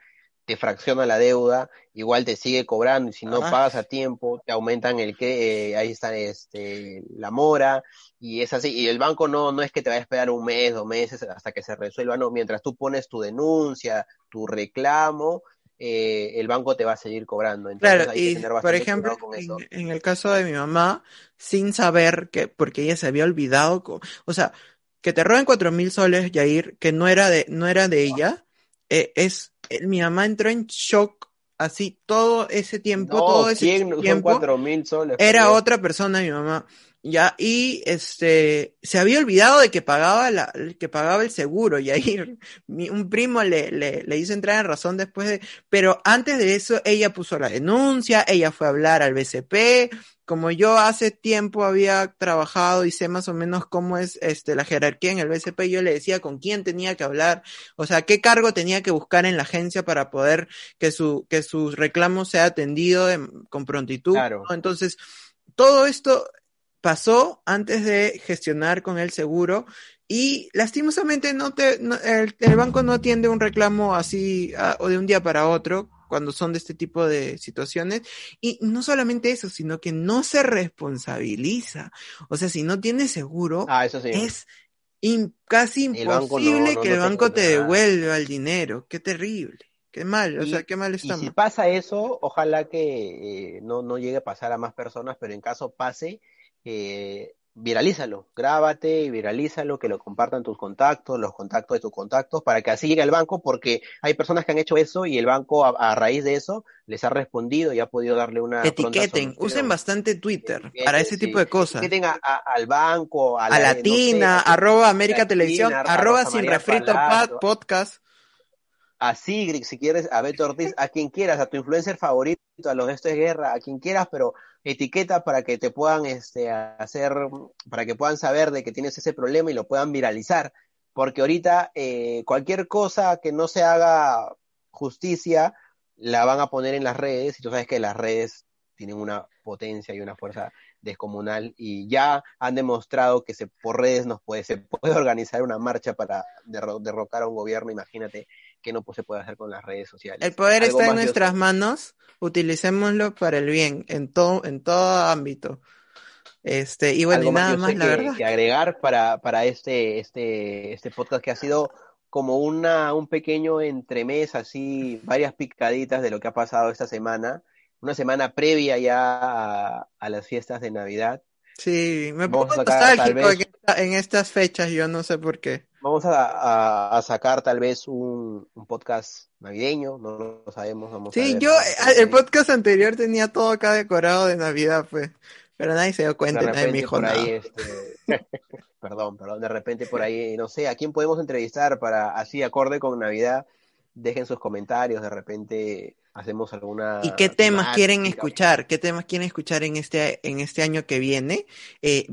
te fracciona la deuda, igual te sigue cobrando y si no pagas a tiempo, te aumentan el que, eh, ahí está este, la mora y es así. Y el banco no, no es que te vaya a esperar un mes, dos meses hasta que se resuelva, no, mientras tú pones tu denuncia, tu reclamo, eh, el banco te va a seguir cobrando. Entonces, claro, y por ejemplo, en, el caso de mi mamá, sin saber que, porque ella se había olvidado, o sea, que te roben cuatro mil soles, Yair, que no era de, no era de ella, eh, es mi mamá entró en shock así todo ese tiempo, todo ese tiempo. soles, era otra persona mi mamá. Ya, y este, se había olvidado de que pagaba la, que pagaba el seguro, y ahí *laughs* un primo le, le, le hizo entrar en razón después de, pero antes de eso ella puso la denuncia, ella fue a hablar al BCP, como yo hace tiempo había trabajado y sé más o menos cómo es este, la jerarquía en el BCP, yo le decía con quién tenía que hablar, o sea, qué cargo tenía que buscar en la agencia para poder que su, que su reclamo sea atendido con prontitud. Entonces, todo esto pasó antes de gestionar con el seguro y lastimosamente no te, el, el, banco no atiende un reclamo así ah, o de un día para otro cuando son de este tipo de situaciones. Y no solamente eso, sino que no se responsabiliza. O sea, si no tienes seguro, ah, eso sí. es casi imposible que el banco te, devuelva el dinero. Qué terrible. Qué mal, o sea, qué mal está. Y si pasa eso, ojalá que eh, no, no llegue a pasar a más personas, pero en caso pase, eh, viralízalo, grábate y viralízalo, que lo compartan tus contactos, los contactos de tus contactos, para que así llegue al banco, porque hay personas que han hecho eso y el banco a, a raíz de eso les ha respondido y ha podido darle una... Etiqueten, usen bastante Twitter Etiqueten, para ese tipo de cosas. Etiqueten a, a, al banco, a, la, Latina, no sé, arroba América Televisión, arroba sin refrito podcast. A Sigrid, si quieres, a Beto Ortiz, a quien quieras, a tu influencer favorito, a los de esto guerra, a quien quieras, pero etiqueta para que te puedan este, hacer, para que puedan saber de que tienes ese problema y lo puedan viralizar. Porque ahorita eh, cualquier cosa que no se haga justicia la van a poner en las redes y tú sabes que las redes tienen una potencia y una fuerza descomunal y ya han demostrado que se, por redes nos puede, se puede *laughs* organizar una marcha para derrocar a un gobierno, imagínate que no se puede hacer con las redes sociales. El poder está en nuestras manos, utilicémoslo para el bien, en todo, en todo ámbito. Este, y bueno, y nada más, la que, verdad. Que agregar para, para este, este, este podcast que ha sido como una, un pequeño entremés, así, varias picaditas de lo que ha pasado esta semana, una semana previa ya a, a las fiestas de Navidad. Sí, me pongo nostálgico vez... en estas fechas, yo no sé por qué. Vamos a, a, a sacar tal vez un, un, podcast navideño, no lo sabemos. Vamos sí, a yo, el podcast anterior tenía todo acá decorado de Navidad, pues. Pero nadie se dio cuenta, de nadie me dijo nada. Ahí, este... *laughs* perdón, perdón, de repente por ahí, no sé, ¿a quién podemos entrevistar para así acorde con Navidad? Dejen sus comentarios, de repente hacemos alguna... ¿Y qué temas quieren escuchar? ¿Qué temas quieren escuchar en este, en este año que viene? Eh,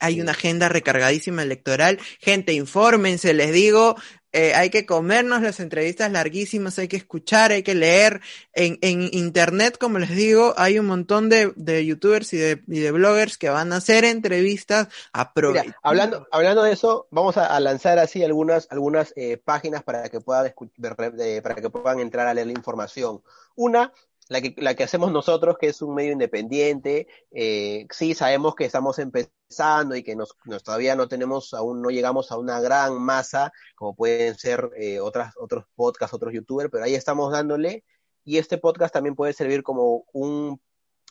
hay una agenda recargadísima electoral. Gente, infórmense, les digo, eh, hay que comernos las entrevistas larguísimas, hay que escuchar, hay que leer. En, en internet, como les digo, hay un montón de, de youtubers y de, y de, bloggers que van a hacer entrevistas a. Mira, hablando, hablando de eso, vamos a, a lanzar así algunas, algunas eh, páginas para que puedan para que puedan entrar a leer la información. Una, la que, la que hacemos nosotros, que es un medio independiente, eh, sí sabemos que estamos empezando y que nos, nos, todavía no tenemos, aún no llegamos a una gran masa, como pueden ser eh, otras, otros podcasts, otros youtubers, pero ahí estamos dándole, y este podcast también puede servir como un,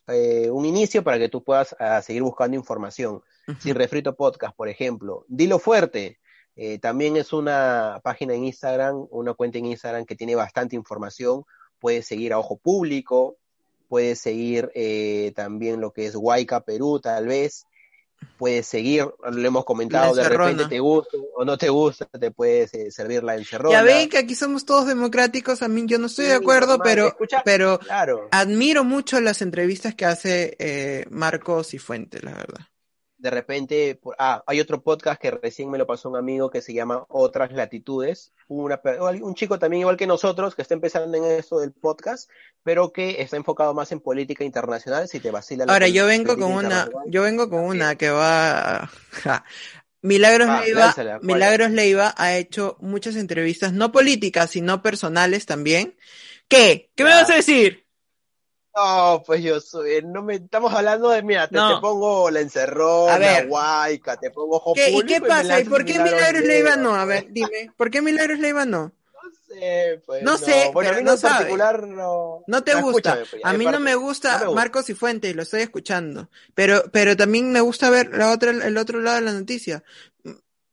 eh, un inicio para que tú puedas uh, seguir buscando información. Uh -huh. Sin Refrito Podcast, por ejemplo. Dilo fuerte, eh, también es una página en Instagram, una cuenta en Instagram que tiene bastante información. Puedes seguir a Ojo Público, puedes seguir eh, también lo que es Huayca Perú, tal vez. Puedes seguir, lo hemos comentado, de repente te gusta o no te gusta, te puedes eh, servir la encerrona. Ya ven que aquí somos todos democráticos, a mí yo no estoy sí, de acuerdo, pero, pero claro. admiro mucho las entrevistas que hace eh, Marcos y Fuentes, la verdad de repente, ah, hay otro podcast que recién me lo pasó un amigo que se llama Otras Latitudes, una, un chico también igual que nosotros, que está empezando en eso del podcast, pero que está enfocado más en política internacional, si te vacila. Ahora, yo vengo con una, yo vengo con una que va, ja, Milagros ah, Leiva, lánzala, Milagros Leiva ha hecho muchas entrevistas, no políticas, sino personales también. ¿Qué? ¿Qué me vas a decir? No, pues yo soy, no me estamos hablando de, mira, te, no. te pongo la encerrona, la huayca, te pongo ojo ¿Qué, ¿Y qué pasa? ¿Y por qué Milagros Leiva no? A ver, dime, ¿por qué Milagros Leiva no? No sé, pues. No, no. sé, bueno, a mí no en particular no. No te gusta. Pues, a mí parte, no me gusta, gusta Marcos y Fuente y lo estoy escuchando. Pero, pero también me gusta ver la otra, el otro lado de la noticia.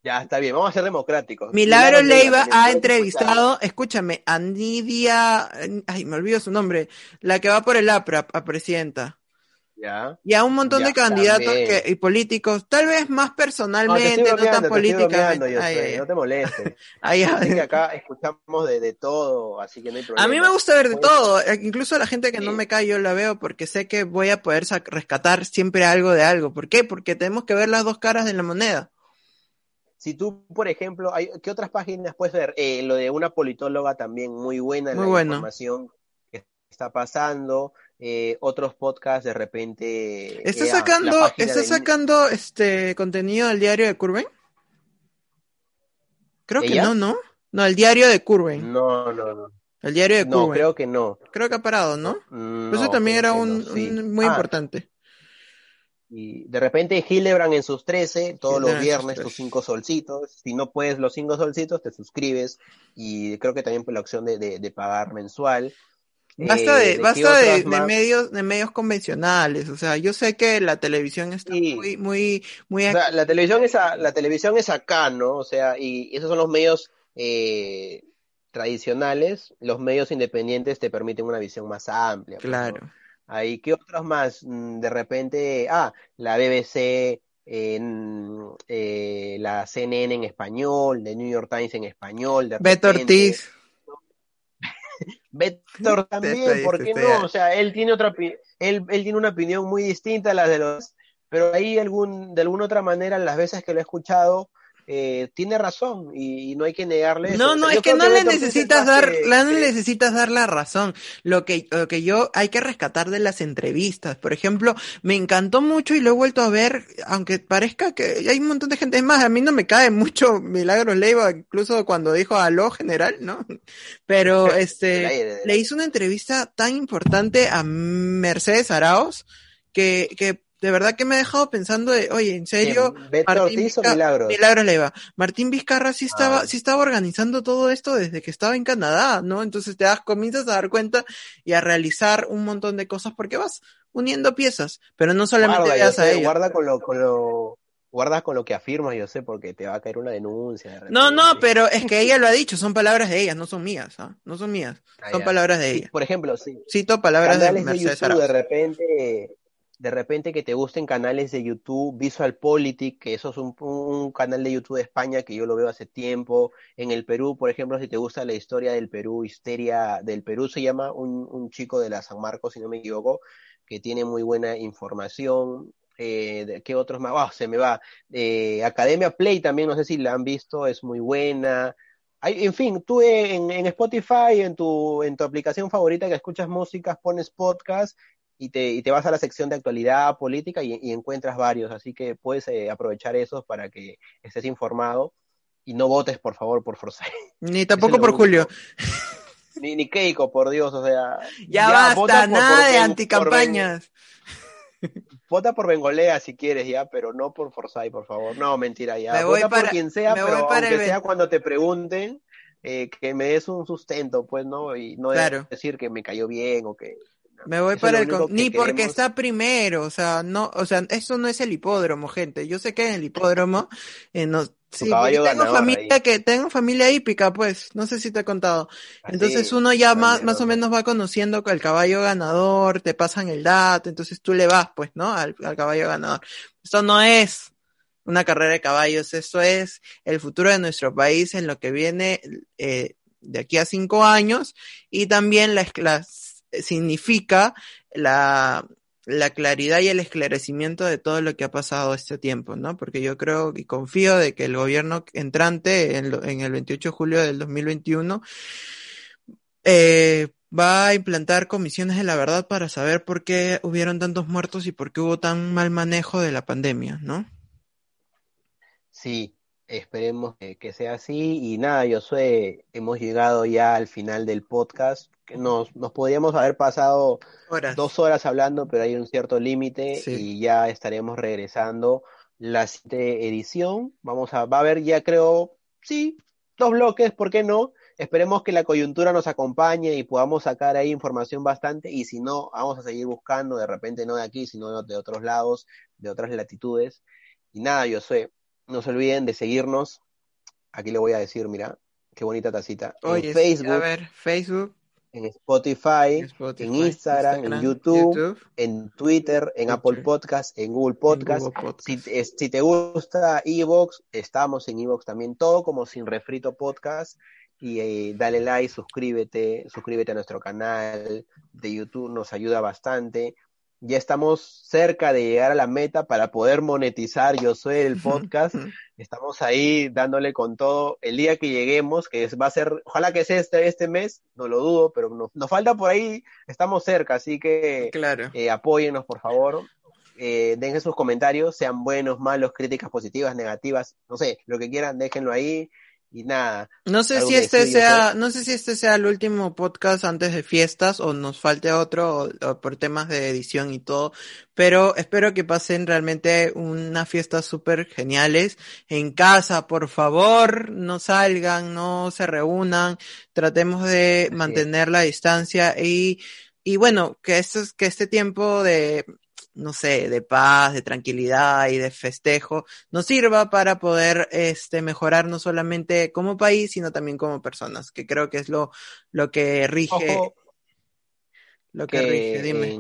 Ya, está bien, vamos a ser democráticos. Milagro Leiva ha entrevistado, escúchame, a Nidia, ay, me olvido su nombre, la que va por el APRA a presidenta. Ya. Y a un montón ya, de candidatos que, y políticos, tal vez más personalmente, no, no tan políticamente. Yo, ay, ay, no te molestes. *laughs* ay, que acá escuchamos de, de, todo, así que no hay problema. A mí me gusta ver de todo, eh, incluso la gente que sí. no me cae yo la veo porque sé que voy a poder rescatar siempre algo de algo. ¿Por qué? Porque tenemos que ver las dos caras de la moneda. Si tú, por ejemplo, hay, ¿qué otras páginas puedes ver? Eh, lo de una politóloga también muy buena en muy la bueno. información que está pasando. Eh, otros podcasts de repente. ¿Está sacando, está sacando este contenido del diario de Curven? Creo que no, ¿no? No, el diario de Curven. No, no, no. El diario de Curven. No, creo que no. Creo que ha parado, ¿no? no Eso también era un, no, sí. un, muy ah, importante. Y de repente Hildebrand en sus 13, todos los viernes, tus cinco solcitos. Si no puedes los cinco solcitos, te suscribes. Y creo que también por la opción de, de, de pagar mensual. Basta de, basta de, medios, de medios convencionales, o sea, yo sé que la televisión está muy, muy, muy. O sea, la televisión es la televisión es acá, ¿no? O sea, y esos son los medios eh, tradicionales, los medios independientes te permiten una visión más amplia. Pues, claro. Ahí, ¿qué otros más? Mm, de repente, ah, la BBC, eh, la CNN en español, The New York Times en español. De Beto Ortiz. *laughs* *laughs* Beto también, ¿por qué no? O sea, él tiene otra él, él tiene una opinión muy distinta a la de los, pero ahí algún, de alguna otra manera, las veces que lo he escuchado, eh, tiene razón y, no hay que negarle. No, no, es que no le necesitas dar, no necesitas dar la razón. Lo que, lo que yo hay que rescatar de las entrevistas, por ejemplo, me encantó mucho y lo he vuelto a ver, aunque parezca que hay un montón de gente, es más, a mí no me cae mucho *laughs* Milagros Leiva, incluso cuando dijo aló general, ¿no? Pero *laughs* este, le hizo una entrevista tan importante a Mercedes Araos que, que de verdad que me ha dejado pensando de, oye, en serio, Martín Vizcarra, Milagros? Milagros Leiva. Martín Vizcarra sí estaba, ah. sí estaba organizando todo esto desde que estaba en Canadá, ¿no? Entonces te das, comienzas a dar cuenta y a realizar un montón de cosas porque vas uniendo piezas, pero no solamente veas a ellos. Guarda con lo, con lo, guarda con lo que afirmas, yo sé, porque te va a caer una denuncia. no, no, pero es que ella lo ha dicho, son palabras de ella, no son mías, ¿ah? No son mías, ah, son palabras de ella. por ejemplo, sí. Cito palabras de Mercedes de, de repente de repente que te gusten canales de YouTube, Visual Politic, que eso es un, canal de YouTube de España que yo lo veo hace tiempo. En el Perú, por ejemplo, si te gusta la historia del Perú, Histeria del Perú, se llama un, chico de la San Marcos, si no me equivoco, que tiene muy buena información. Eh, ¿Qué otros más? Ah, se me va. Eh, Academia Play también, no sé si la han visto, es muy buena. En fin, tú en, en, Spotify, en tu, en tu aplicación favorita que escuchas músicas, pones podcast y te, y te vas a la sección de actualidad política y, encuentras varios, así que puedes eh, aprovechar esos para que estés informado y no votes, por favor, por Forsyth. *laughs* Ni tampoco por Julio. Ni, ni Keiko, por Dios, o sea. Ya, basta, nada de anticampañas. Vota por Bengolea si quieres ya, pero no por Forsyth, por favor. No, mentira ya. Vota por quien sea, pero aunque sea cuando te pregunten, eh, que me des un sustento, pues, ¿no? Y no decir que me cayó bien o que me voy para el ni porque está primero, o sea, no, o sea, eso no es el hipódromo, gente. Yo sé que en el hipódromo eh, no, sí, tengo familia que tengo familia hípica, pues, no sé si te he contado. entonces uno ya más, más o menos va conociendo el caballo ganador, te pasan el dato, entonces tú le vas, pues, ¿no? Al, caballo ganador. Esto no es una carrera de caballos, eso es el futuro de nuestro país en lo que viene eh, de aquí a cinco años y también las, las significa la, la claridad y el esclarecimiento de todo lo que ha pasado este tiempo, ¿no? Porque yo creo y confío de que el gobierno entrante en, en el 28 de julio del 2021 eh, va a implantar comisiones de la verdad para saber por qué hubieron tantos muertos y por qué hubo tan mal manejo de la pandemia, ¿no? Sí, esperemos que, sea así. Y nada, soy, hemos llegado ya al final del podcast nos, nos podríamos haber pasado dos horas hablando, pero hay un cierto límite y ya estaremos regresando la siguiente edición. Vamos a, va a haber ya creo, sí, dos bloques, ¿por qué no? Esperemos que la coyuntura nos acompañe y podamos sacar ahí información bastante y si no, vamos a seguir buscando, de repente no de aquí, sino de otros lados, de otras latitudes. Y nada, yo sé, no se olviden de seguirnos. Aquí le voy a decir, mira, qué bonita tacita. en Facebook. A ver, Facebook en Spotify, en Instagram, en YouTube, en Twitter, en Apple Podcast, en Google Podcast. Si, te gusta Evox, estamos en Evox también, todo como Sin Refrito Podcast. Y eh, dale like, suscríbete, suscríbete a nuestro canal de YouTube, nos ayuda bastante ya estamos cerca de llegar a la meta para poder monetizar Yo Soy el *laughs* podcast. Estamos ahí dándole con todo. El día que lleguemos, que va a ser, ojalá que sea este, este mes, no lo dudo, pero nos, falta por ahí, estamos cerca, así que claro. eh, apóyenos, por favor. Eh, dejen sus comentarios, sean buenos, malos, críticas positivas, negativas, no sé, lo que quieran, déjenlo ahí. Y nada. No sé si este sea, no sé si este sea el último podcast antes de fiestas o nos falte otro o, o por temas de edición y todo, pero espero que pasen realmente unas fiestas súper geniales en casa, por favor, no salgan, no se reúnan, tratemos de Así es. mantener la distancia y, y bueno, que estos, que este tiempo de, no sé, de paz, de tranquilidad y de festejo nos sirva para poder este, mejorar no solamente como país, sino también como personas, que creo que es lo, lo que rige, Ojo, lo que rige, dime.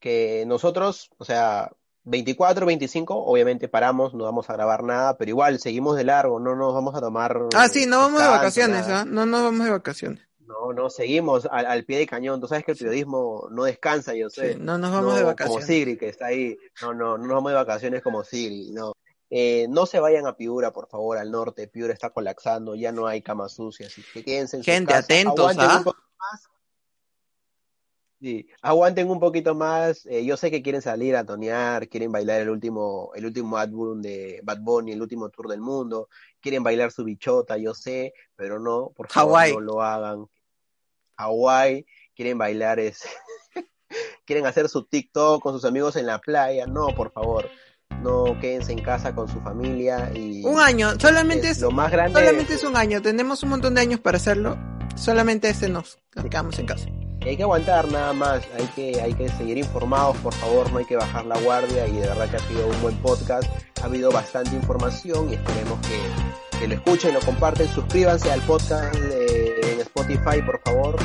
que, nosotros, o sea, 24, 25, obviamente paramos, no vamos a grabar nada, pero igual seguimos de largo, no nos vamos a tomar Ah, sí, no vamos de vacaciones. ¿ah? No, no vamos de vacaciones. No, no, seguimos al, al pie de cañón. Tú sabes que el periodismo no descansa, yo Sí, sé. no nos vamos de No como vacaciones. Sigri, que está ahí. No, no, no nos vamos de vacaciones como Sigri, no. Eh, no se vayan a Piura, por favor, al norte. Piura está colapsando, ya no hay camas sucias. Así que quédense en su Gente, casa. atentos, Aguanten ¿ah? un más. Sí, aguanten un poquito más. Eh, yo sé que quieren salir a tonear, quieren bailar el último, el último álbum de Bad Bunny, el último tour del mundo. Quieren bailar su bichota, yo sé, pero no, por favor, no lo hagan. Hawái, quieren bailar es *laughs* quieren hacer su TikTok con sus amigos en la playa, no, por favor. No quédense en casa con su familia y Un año, solamente es es, lo más grande. solamente es un año. Tenemos un montón de años para hacerlo. Solamente este nos quedamos en casa. Hay que aguantar nada más, hay que, hay que seguir informados, por favor, no hay que bajar la guardia y de verdad que ha sido un buen podcast, ha habido bastante información y esperemos que, que lo escuchen, lo comparten, suscríbanse al podcast de- Spotify, por favor,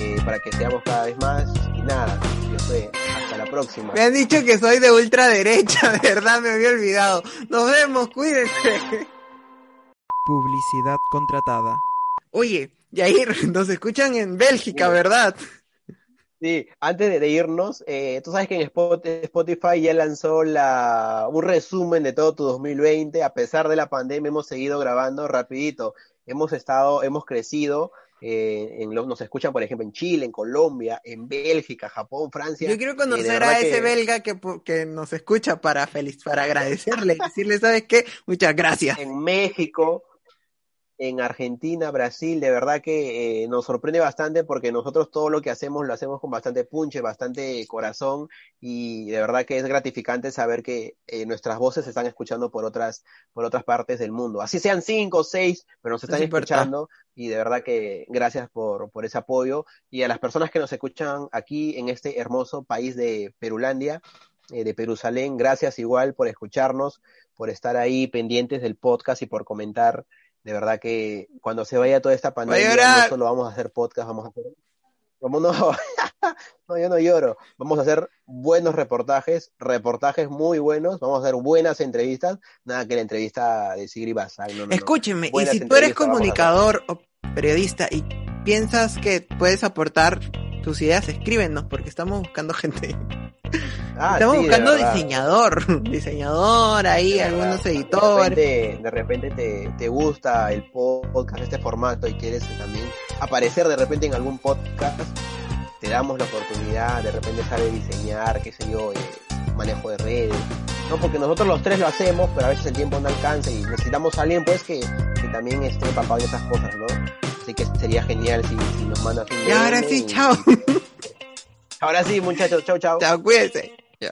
eh, para que seamos cada vez más y nada, yo sé, hasta la próxima. Me han dicho que soy de ultraderecha, *laughs* de verdad me había olvidado. Nos vemos, cuídense. Publicidad contratada. Oye, Yair, *laughs* nos escuchan en Bélgica. ¿verdad? Sí, antes de, irnos, eh, tú sabes que en Spot- Spotify ya lanzó la, un resumen de todo tu 2020. A pesar de la pandemia, hemos seguido grabando rapidito. Hemos estado, hemos crecido. Eh, en los, nos escuchan, por ejemplo, en Chile, en Colombia, en Bélgica, Japón, Francia. Yo quiero conocer a ese que- belga que, que nos escucha para feliz, para agradecerle, decirle, *laughs* ¿sabes qué? Muchas gracias. en México, en Argentina, Brasil, de verdad que eh, nos sorprende bastante porque nosotros todo lo que hacemos lo hacemos con bastante punche, bastante corazón y de verdad que es gratificante saber que eh, nuestras voces se están escuchando por otras, por otras partes del mundo. Así sean cinco o seis, pero nos están Es escuchando y de verdad que gracias por, por ese apoyo y a las personas que nos escuchan aquí en este hermoso país de Perulandia, eh, de Perusalén, gracias igual por escucharnos, por estar ahí pendientes del podcast y por comentar. De verdad que cuando se vaya toda esta pandemia, no solo vamos a hacer podcast, vamos a hacer... Como no, *laughs* no, yo no lloro. Vamos a hacer buenos reportajes, reportajes muy buenos, vamos a hacer buenas entrevistas. Nada que la entrevista de Sigri Basal, no, no, no. Escúcheme, y si tú eres comunicador o periodista y piensas que puedes aportar tus ideas, escríbenos, porque estamos buscando gente. Ah, estamos sí, buscando diseñador, *laughs* diseñador ahí, De algunos verdad, editores. De repente, de repente te, te gusta el podcast, este formato, y quieres también aparecer de repente en algún podcast, te damos la oportunidad, de repente sabe diseñar, qué sé yo, eh, manejo de redes. No, porque nosotros los tres lo hacemos, pero a veces el tiempo no alcanza y necesitamos a alguien pues que, que también esté empapado en esas cosas, ¿no? Así que sería genial si, si nos mandas un Y ahora sí, y- chao. Ahora sí, muchachos, chau, chau. Chao, cuídense. Ya.